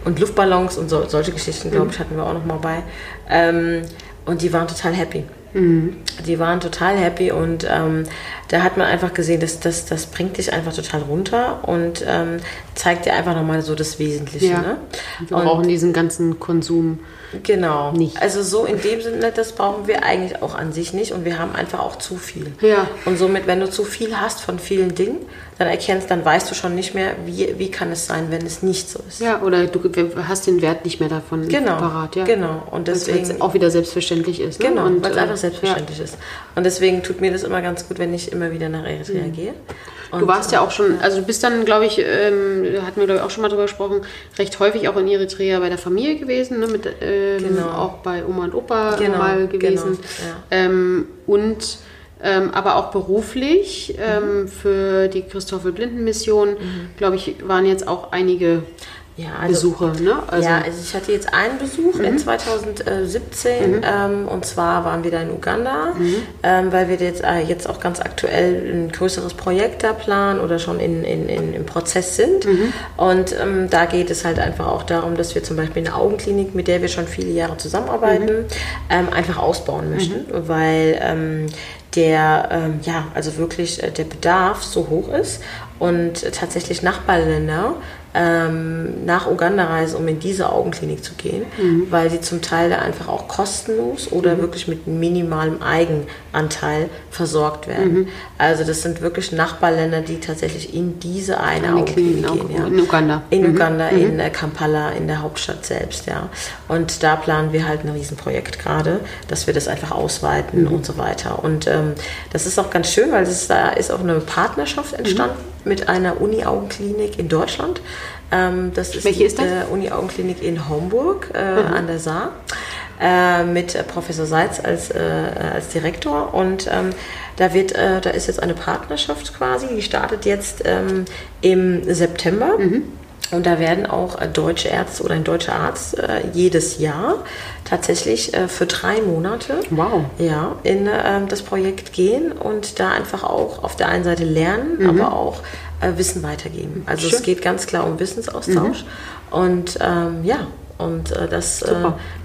und Luftballons und so, solche Geschichten, glaube mhm. ich, hatten wir auch noch mal bei. Ähm, und die waren total happy. Mhm. Die waren total happy und ähm, da hat man einfach gesehen, dass das, das bringt dich einfach total runter und ähm, zeigt dir einfach nochmal so das Wesentliche. Ja. Ne?
Wir und, brauchen diesen ganzen Konsum.
Genau. Nicht. Also so in dem Sinne, das brauchen wir eigentlich auch an sich nicht und wir haben einfach auch zu viel. Ja. Und somit, wenn du zu viel hast von vielen Dingen, dann erkennst, dann weißt du schon nicht mehr, wie, wie kann es sein, wenn es nicht so ist.
Ja, oder du hast den Wert nicht mehr davon
genau, parat. Ja. Genau.
Und deswegen es auch wieder selbstverständlich ist.
Ne? Genau, weil es einfach äh, selbstverständlich ja. ist. Und deswegen tut mir das immer ganz gut, wenn ich immer wieder nach Eritrea mhm. gehe.
Und du warst ja auch schon, also du bist dann, glaube ich, ähm, hatten wir glaube ich auch schon mal drüber gesprochen, recht häufig auch in Eritrea bei der Familie gewesen, ne? Mit, ähm, genau. auch bei Oma und Opa genau, mal gewesen. Genau, ja. ähm, und ähm, aber auch beruflich ähm, mhm. für die Christoffel Blinden Mission, mhm. glaube ich, waren jetzt auch einige ja, also, Besuche. Ne?
Also, ja, also ich hatte jetzt einen Besuch mhm. in 2017 mhm. ähm, und zwar waren wir da in Uganda, mhm. ähm, weil wir jetzt, äh, jetzt auch ganz aktuell ein größeres Projekt da planen oder schon in, in, in im Prozess sind. Mhm. Und ähm, da geht es halt einfach auch darum, dass wir zum Beispiel eine Augenklinik, mit der wir schon viele Jahre zusammenarbeiten, mhm. ähm, einfach ausbauen möchten, mhm. weil ähm, der ähm, ja also wirklich äh, der Bedarf so hoch ist und tatsächlich Nachbarländer ähm, nach Uganda reisen, um in diese Augenklinik zu gehen, mhm. weil sie zum Teil einfach auch kostenlos oder mhm. wirklich mit minimalem Eigenanteil versorgt werden. Mhm. Also das sind wirklich Nachbarländer, die tatsächlich in diese eine, eine Augenklinik gehen. Ja.
In Uganda.
In mhm. Uganda, mhm. in äh, Kampala, in der Hauptstadt selbst, ja. Und da planen wir halt ein Riesenprojekt gerade, dass wir das einfach ausweiten mhm. und so weiter. Und ähm, das ist auch ganz schön, weil es, da ist auch eine Partnerschaft entstanden mit einer Uni-Augenklinik in Deutschland. Ähm, das ist
Welche die ist das?
Äh, Uni-Augenklinik in Homburg äh, mhm. an der Saar äh, mit Professor Seitz als, äh, als Direktor. Und ähm, da, wird, äh, da ist jetzt eine Partnerschaft quasi, die startet jetzt ähm, im September. Mhm. Und da werden auch äh, deutsche Ärzte oder ein deutscher Arzt äh, jedes Jahr tatsächlich äh, für drei Monate
wow.
ja, in ähm, das Projekt gehen und da einfach auch auf der einen Seite lernen, mhm. aber auch äh, Wissen weitergeben. Also Schön. es geht ganz klar um Wissensaustausch. Mhm. Und ähm, ja, Und äh, das, äh,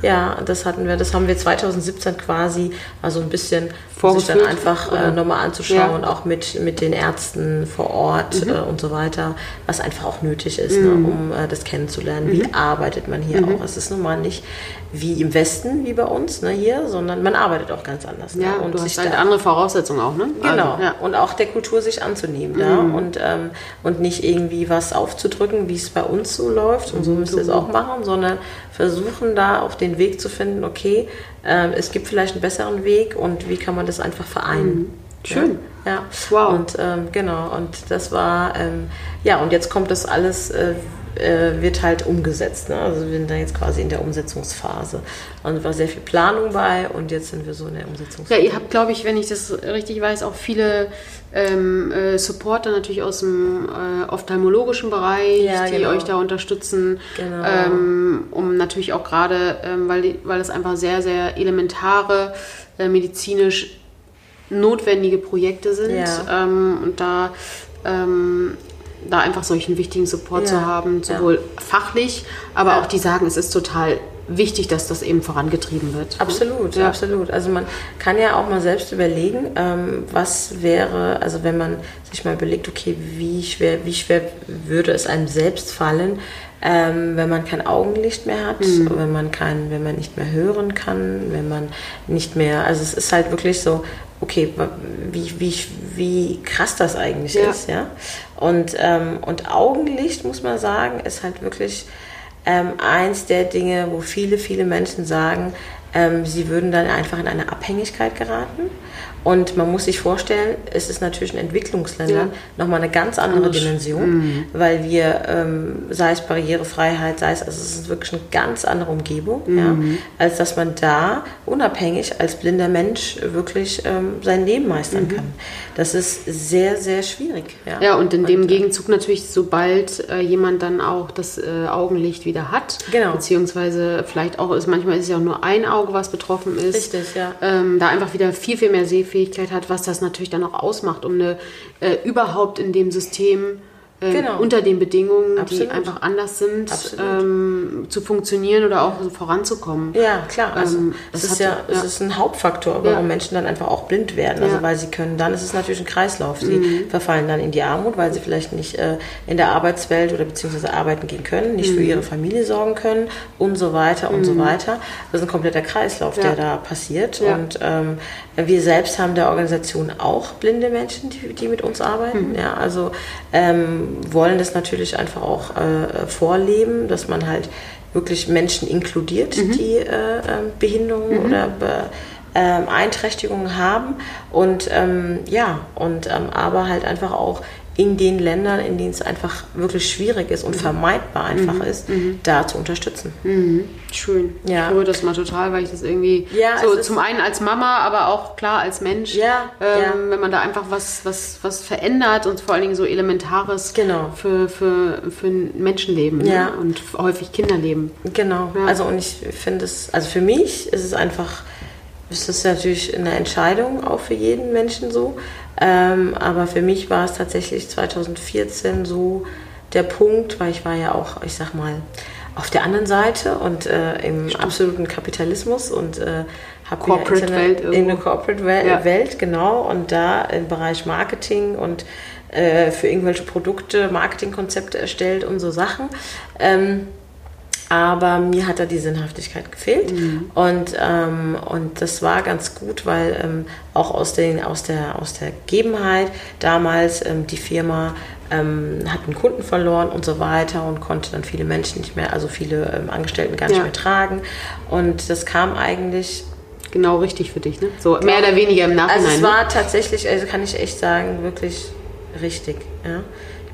ja, das hatten wir, das haben wir 2017 quasi, also ein bisschen sich dann einfach äh, nochmal anzuschauen, ja. auch mit, mit den Ärzten vor Ort mhm. äh, und so weiter, was einfach auch nötig ist, ne, mhm. ne, um äh, das kennenzulernen. Mhm. Wie arbeitet man hier mhm. auch? Es ist nun mal nicht wie im Westen, wie bei uns ne, hier, sondern man arbeitet auch ganz anders.
Ne? Ja, und du hast halt andere Voraussetzungen auch, ne?
Genau. Also, ja. Und auch der Kultur sich anzunehmen, mhm. ja? und, ähm, und nicht irgendwie was aufzudrücken, wie es bei uns so läuft, und so müsst ihr es auch machen, sondern versuchen da auf den Weg zu finden, okay, äh, es gibt vielleicht einen besseren Weg und wie kann man das einfach vereinen. Mhm.
Schön.
Ja. ja. Wow. Und ähm, genau, und das war, ähm, ja, und jetzt kommt das alles äh, äh, wird halt umgesetzt. Ne? Also wir sind da jetzt quasi in der Umsetzungsphase. Und war sehr viel Planung bei und jetzt sind wir so in der Umsetzungsphase.
Ja, ihr habt, glaube ich, wenn ich das richtig weiß, auch viele ähm, äh, Supporter natürlich aus dem äh, ophthalmologischen Bereich, ja, die genau. euch da unterstützen, genau. ähm, um natürlich auch gerade, ähm, weil, weil es einfach sehr, sehr elementare äh, medizinisch notwendige Projekte sind ja. Ähm, und da ähm, da einfach solchen wichtigen Support ja. zu haben, sowohl fachlich, aber auch die sagen, es ist total wichtig, dass das eben vorangetrieben wird.
Absolut, ja. absolut. Also man kann ja auch mal selbst überlegen, ähm, was wäre, also wenn man sich mal überlegt, okay, wie schwer, wie schwer würde es einem selbst fallen, ähm, wenn man kein Augenlicht mehr hat, mhm. wenn man kein, wenn man nicht mehr hören kann, wenn man nicht mehr, also es ist halt wirklich so, okay, wie, wie, wie krass das eigentlich ja. ist, ja. Und, ähm, und Augenlicht, muss man sagen, ist halt wirklich ähm, eins der Dinge, wo viele, viele Menschen sagen, ähm, sie würden dann einfach in eine Abhängigkeit geraten. Und man muss sich vorstellen, es ist natürlich in Entwicklungsländern ja. nochmal eine ganz andere Anders. Dimension, mhm. weil wir, ähm, sei es Barrierefreiheit, sei es, also es ist wirklich eine ganz andere Umgebung, mhm. ja, als dass man da unabhängig als blinder Mensch wirklich ähm, sein Leben meistern mhm. kann. Das ist sehr, sehr schwierig.
Ja, ja und in und, dem äh, Gegenzug natürlich, sobald äh, jemand dann auch das äh, Augenlicht wieder hat, genau. beziehungsweise vielleicht auch ist, manchmal ist es ja auch nur ein Auge, was betroffen ist,
Richtig, ja.
ähm, da einfach wieder viel, viel mehr Sehfähigkeit Leistungsfähigkeit hat, was das natürlich dann auch ausmacht, um eine, äh, überhaupt in dem System äh, genau. unter den Bedingungen, Absolut. die einfach anders sind, ähm, zu funktionieren oder auch voranzukommen.
Ja, klar. Also ähm, das ist ja, ja, es ist ein Hauptfaktor, warum ja. Menschen dann einfach auch blind werden. Also ja. weil sie können, dann ist es natürlich ein Kreislauf. Sie mhm. verfallen dann in die Armut, weil sie vielleicht nicht äh, in der Arbeitswelt oder beziehungsweise arbeiten gehen können, nicht mhm. für ihre Familie sorgen können und so weiter und mhm. so weiter. Das ist ein kompletter Kreislauf, der da passiert. Und ähm, wir selbst haben der Organisation auch blinde Menschen, die, die mit uns arbeiten. Mhm. Ja, also ähm, wollen das natürlich einfach auch äh, vorleben, dass man halt wirklich Menschen inkludiert, mhm. die äh, ähm, Behinderungen mhm. oder Be ähm, Beeinträchtigungen haben und ähm, ja und ähm, aber halt einfach auch in den Ländern, in denen es einfach wirklich schwierig ist und mhm. vermeidbar einfach mhm. ist, mhm. da zu unterstützen.
Mhm. Schön. Ja. Ich höre das mal total, weil ich das irgendwie ja, so zum einen als Mama, aber auch klar als Mensch, ja, ähm, ja. wenn man da einfach was, was, was verändert und vor allen Dingen so Elementares
genau.
für, für, für Menschenleben ne? ja. Und häufig Kinderleben.
Genau. Also und ich finde es, also für mich ist es einfach ist das natürlich eine Entscheidung auch für jeden Menschen so. Ähm, aber für mich war es tatsächlich 2014 so der Punkt, weil ich war ja auch, ich sag mal, auf der anderen Seite und äh, im Stimmt. absoluten Kapitalismus und äh, habe
Welt
in der Corporate Welt, ja. Welt, genau, und da im Bereich Marketing und äh, für irgendwelche Produkte Marketingkonzepte erstellt und so Sachen. Ähm, aber mir hat da die Sinnhaftigkeit gefehlt. Mhm. Und, ähm, und das war ganz gut, weil ähm, auch aus, den, aus, der, aus der Gegebenheit damals ähm, die Firma ähm, hat einen Kunden verloren und so weiter und konnte dann viele Menschen nicht mehr, also viele ähm, Angestellten gar nicht ja. mehr tragen. Und das kam eigentlich
genau richtig für dich, ne? So mehr oder weniger im Nachhinein.
Also es
ne?
war tatsächlich, also kann ich echt sagen, wirklich richtig. Ja?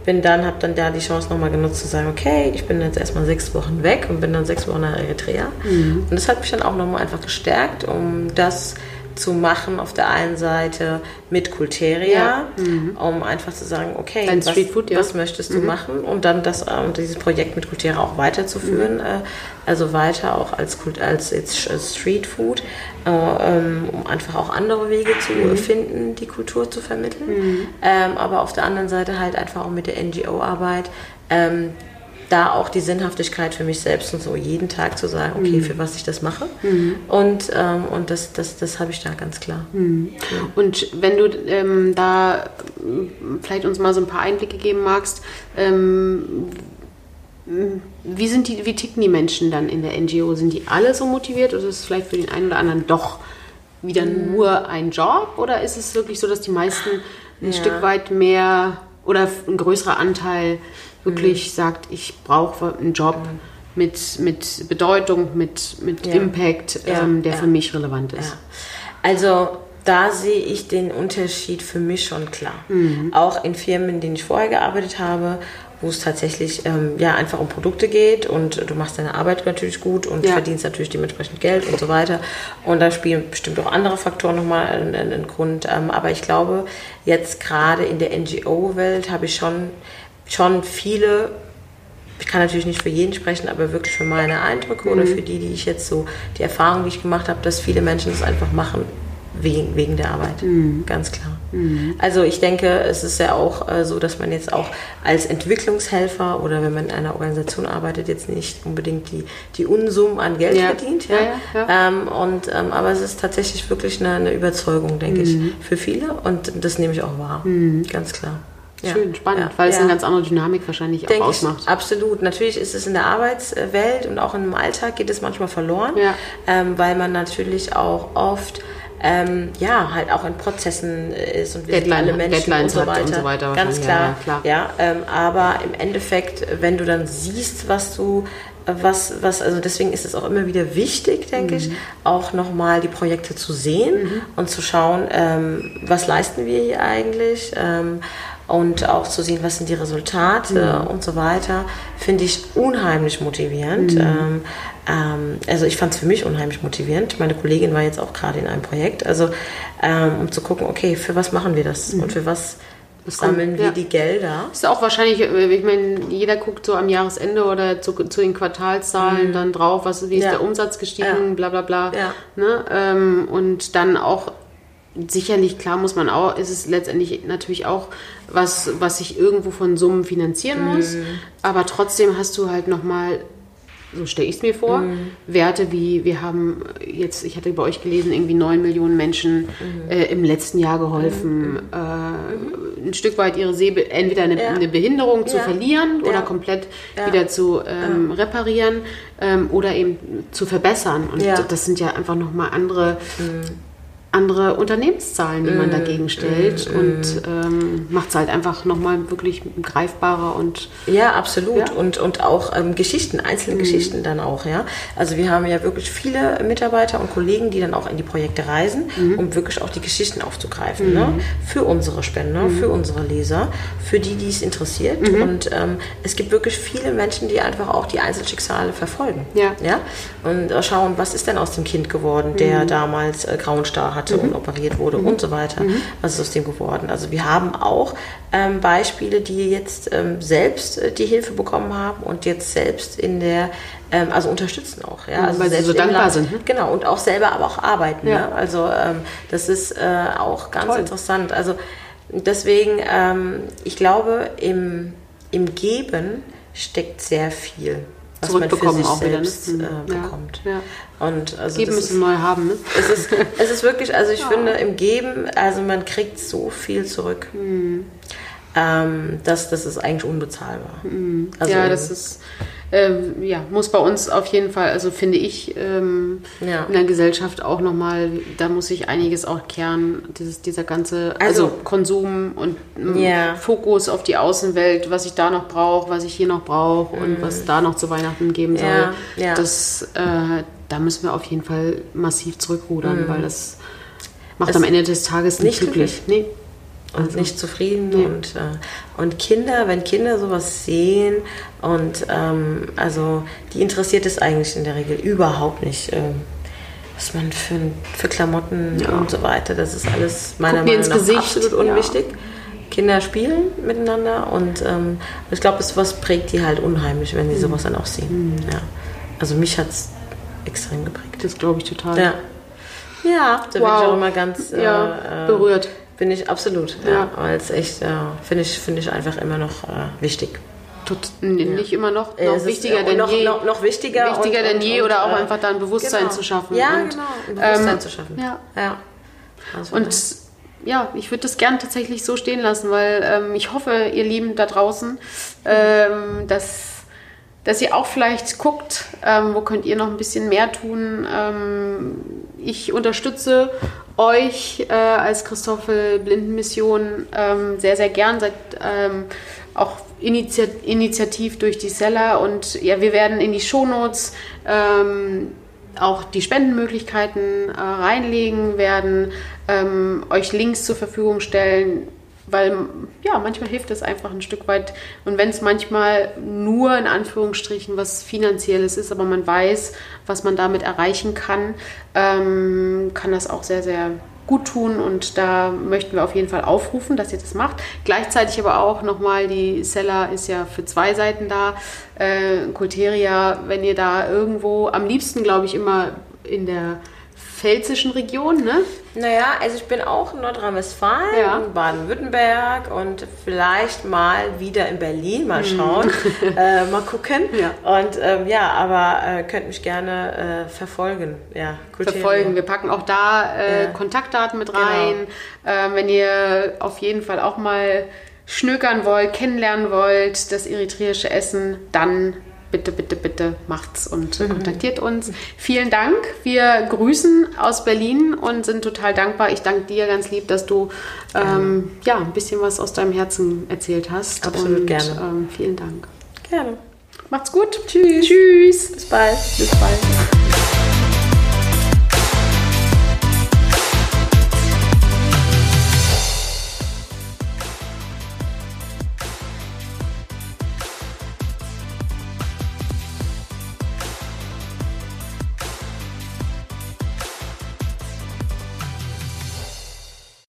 Bin dann, habe dann da die Chance nochmal genutzt zu sagen, okay, ich bin jetzt erstmal sechs Wochen weg und bin dann sechs Wochen in Eritrea. Mhm. Und das hat mich dann auch nochmal einfach gestärkt, um das zu machen auf der einen Seite mit Kulteria, ja. mhm. um einfach zu sagen, okay, was, ja. was, möchtest du mhm. machen und dann das, um, dieses Projekt mit Kulteria auch weiterzuführen, mhm. äh, also weiter auch als, als jetzt Street Food, ähm, um einfach auch andere Wege zu mhm. finden, die Kultur zu vermitteln, mhm. ähm, aber auf der anderen Seite halt einfach auch mit der NGO-Arbeit ähm, da auch die Sinnhaftigkeit für mich selbst und so jeden Tag zu sagen, okay, mhm. für was ich das mache. Mhm. Und, ähm, und das, das, das habe ich da ganz klar.
Und wenn du ähm, da vielleicht uns mal so ein paar Einblicke geben magst, ähm, wie, sind die, wie ticken die Menschen dann in der NGO? Sind die alle so motiviert oder ist es vielleicht für den einen oder anderen doch wieder mhm. nur ein Job? Oder ist es wirklich so, dass die meisten ein ja. Stück weit mehr oder ein größerer Anteil wirklich mhm. sagt, ich brauche einen Job mhm. mit, mit Bedeutung, mit, mit ja. Impact, ja. Ähm, der für mich relevant ist?
Also da sehe ich den Unterschied für mich schon klar. Mhm. Auch in Firmen, in denen ich vorher gearbeitet habe, wo es tatsächlich ähm, ja einfach um Produkte geht und du machst deine Arbeit natürlich gut und ja. verdienst natürlich dementsprechend Geld und so weiter. Und da spielen bestimmt auch andere Faktoren nochmal einen, einen Grund. Ähm, aber ich glaube, jetzt gerade in der NGO-Welt habe ich schon, schon viele ich kann natürlich nicht für jeden sprechen, aber wirklich für meine Eindrücke mhm. oder für die, die ich jetzt so, die Erfahrung, die ich gemacht habe, dass viele Menschen das einfach machen wegen, wegen der Arbeit. Mhm. Ganz klar. Mhm. Also ich denke, es ist ja auch äh, so, dass man jetzt auch als Entwicklungshelfer oder wenn man in einer Organisation arbeitet, jetzt nicht unbedingt die, die Unsummen an Geld ja. verdient. Ja? ja, ja ähm, und, ähm, aber es ist tatsächlich wirklich eine, eine Überzeugung, denke ich, mhm. für viele und das nehme ich auch wahr. Mhm. Ganz klar.
Schön, spannend, ja, weil es eine ganz andere Dynamik wahrscheinlich Denk auch ausmacht.
Ich, absolut. Natürlich ist es in der Arbeitswelt und auch im Alltag geht es manchmal verloren, ähm, weil man natürlich auch oft ähm, ja, halt auch in Prozessen ist und wir Deadline, sind alle Menschen und so, weiter. und so weiter. Ganz klar. Ja, klar. ja ähm, aber im Endeffekt, wenn du dann siehst, was du was, was, also deswegen ist es auch immer wieder wichtig, denke mhm. ich, auch nochmal die Projekte zu sehen mhm. und zu schauen, ähm, was leisten wir hier eigentlich ähm, und auch zu sehen, was sind die Resultate mhm. und so weiter, finde ich unheimlich motivierend. Mhm. Ähm, ähm, also ich fand es für mich unheimlich motivierend. Meine Kollegin war jetzt auch gerade in einem Projekt, also ähm, um zu gucken, okay, für was machen wir das mhm. und für was sammeln wir ja. die Gelder.
Ist auch wahrscheinlich, äh, ich meine, jeder guckt so am Jahresende oder zu, zu den Quartalszahlen mhm. dann drauf, was, wie ist ja. der Umsatz gestiegen, ja. bla bla bla. Ne? Ähm, und dann auch sicherlich, klar muss man auch, ist es letztendlich natürlich auch was, was sich irgendwo von Summen finanzieren muss. Mhm. Aber trotzdem hast du halt nochmal so stelle ich es mir vor. Mhm. Werte wie, wir haben jetzt, ich hatte bei euch gelesen, irgendwie neun Millionen Menschen mhm. äh, im letzten Jahr geholfen, mhm. äh, ein Stück weit ihre Seh entweder eine, ja. eine Behinderung ja. zu verlieren ja. oder komplett wieder zu ähm, reparieren ähm, oder eben zu verbessern. Und das sind ja einfach nochmal andere mhm andere Unternehmenszahlen, die man mm, dagegen stellt mm, und mm. ähm, macht es halt einfach nochmal wirklich greifbarer und
ja absolut ja. und und auch ähm, Geschichten einzelne mm. Geschichten dann auch ja also wir haben ja wirklich viele Mitarbeiter und Kollegen die dann auch in die Projekte reisen mm. um wirklich auch die Geschichten aufzugreifen ne? Mm. für unsere Spender für unsere Leser für die die es interessiert -hmm. und ähm, es gibt wirklich viele Menschen die einfach auch die Einzelschicksale verfolgen ja ja und äh, schauen was ist denn aus dem Kind geworden der damals äh, grauen Star hat hatte mhm. und operiert wurde mhm. und so weiter. Mhm. Was ist aus dem geworden? Also wir haben auch ähm, Beispiele, die jetzt ähm, selbst äh, die Hilfe bekommen haben und jetzt selbst in der, ähm, also unterstützen auch. Ja? Also
Weil sie so dankbar sind. Ne?
Genau, und auch selber aber auch arbeiten. Ja. Ne? Also ähm, das ist äh, auch ganz Toll. interessant. Also deswegen, ähm, ich glaube, im, im Geben steckt sehr viel was man für sich auch selbst wieder, ne? äh, bekommt. Ja,
ja. Und also Geben müssen neu haben. Ne?
Es, ist, es ist wirklich, also ich ja. finde im Geben, also man kriegt so viel zurück. Mhm. Ähm, das, das ist eigentlich unbezahlbar.
Mhm. Also ja, das ist ähm, ja, muss bei uns auf jeden Fall, also finde ich, ähm, ja. in der Gesellschaft auch nochmal, da muss sich einiges auch kehren, dieses, dieser ganze, also, also Konsum und ähm, ja. Fokus auf die Außenwelt, was ich da noch brauche, was ich hier noch brauche mhm. und was da noch zu Weihnachten geben soll. Ja. Das, äh, da müssen wir auf jeden Fall massiv zurückrudern, mhm. weil das macht es am Ende des Tages nicht glücklich.
glücklich. Nee und also, nicht zufrieden. Ja. Und, äh, und Kinder, wenn Kinder sowas sehen und ähm, also die interessiert es eigentlich in der Regel überhaupt nicht. Äh, was man für, für Klamotten ja. und so weiter, das ist alles meiner Guck Meinung nach Gesicht. absolut unwichtig. Ja. Kinder spielen miteinander und ähm, ich glaube, es was prägt die halt unheimlich, wenn sie mhm. sowas dann auch sehen. Mhm. Ja. Also mich hat es extrem geprägt.
Das glaube ich total.
Ja, ja da wow. bin ich auch immer ganz äh,
äh berührt.
Bin ich absolut, ja. ja. Weil es echt, äh, finde ich, find ich einfach immer noch äh, wichtig.
Tot, nicht immer noch, noch
Es
wichtiger
ist,
denn
noch,
je.
Noch, noch wichtiger.
wichtiger
und,
denn
und,
je
und,
oder auch
äh,
einfach da ein Bewusstsein
genau.
zu schaffen.
Ja,
und,
genau, ein Bewusstsein
ähm,
zu schaffen.
ja.
ja. Also,
Und ja, ich würde das gern tatsächlich so stehen lassen, weil ähm, ich hoffe, ihr Lieben da draußen, ähm, dass, dass ihr auch vielleicht guckt, ähm, wo könnt ihr noch ein bisschen mehr tun. Ähm, ich unterstütze euch äh, als Christoffel Blindenmission ähm, sehr, sehr gern. Seid ähm, auch initiat initiativ durch die Seller und ja, wir werden in die Shownotes ähm, auch die Spendenmöglichkeiten äh, reinlegen, werden ähm, euch Links zur Verfügung stellen, weil ja, manchmal hilft es einfach ein Stück weit. Und wenn es manchmal nur in Anführungsstrichen was Finanzielles ist, aber man weiß, was man damit erreichen kann, ähm, kann das auch sehr, sehr gut tun und da möchten wir auf jeden Fall aufrufen, dass ihr das macht. Gleichzeitig aber auch nochmal, die Seller ist ja für zwei Seiten da. Äh, Kulteria, wenn ihr da irgendwo, am liebsten glaube ich immer in der pfälzischen Region, ne?
Naja, also ich bin auch in Nordrhein-Westfalen,
Ja.
Baden-Württemberg und vielleicht mal wieder in Berlin, mal schauen, äh, mal gucken.
Ja.
Und ähm, ja, aber äh, könnt mich gerne äh, verfolgen. Ja,
verfolgen. Wir packen auch da äh,
Ja.
Kontaktdaten mit rein. Ähm, wenn ihr auf jeden Fall auch mal schnökern wollt, kennenlernen wollt, das eritreische Essen, dann bitte, bitte, bitte macht's und kontaktiert uns. Vielen Dank. Wir grüßen aus Berlin und sind total dankbar. Ich danke dir ganz lieb, dass du ähm, ja, ein bisschen was aus deinem Herzen erzählt hast.
Absolut
und,
gerne.
Ähm, vielen Dank.
Gerne.
Macht's gut. Tschüss. Tschüss.
Bis bald.
Bis bald.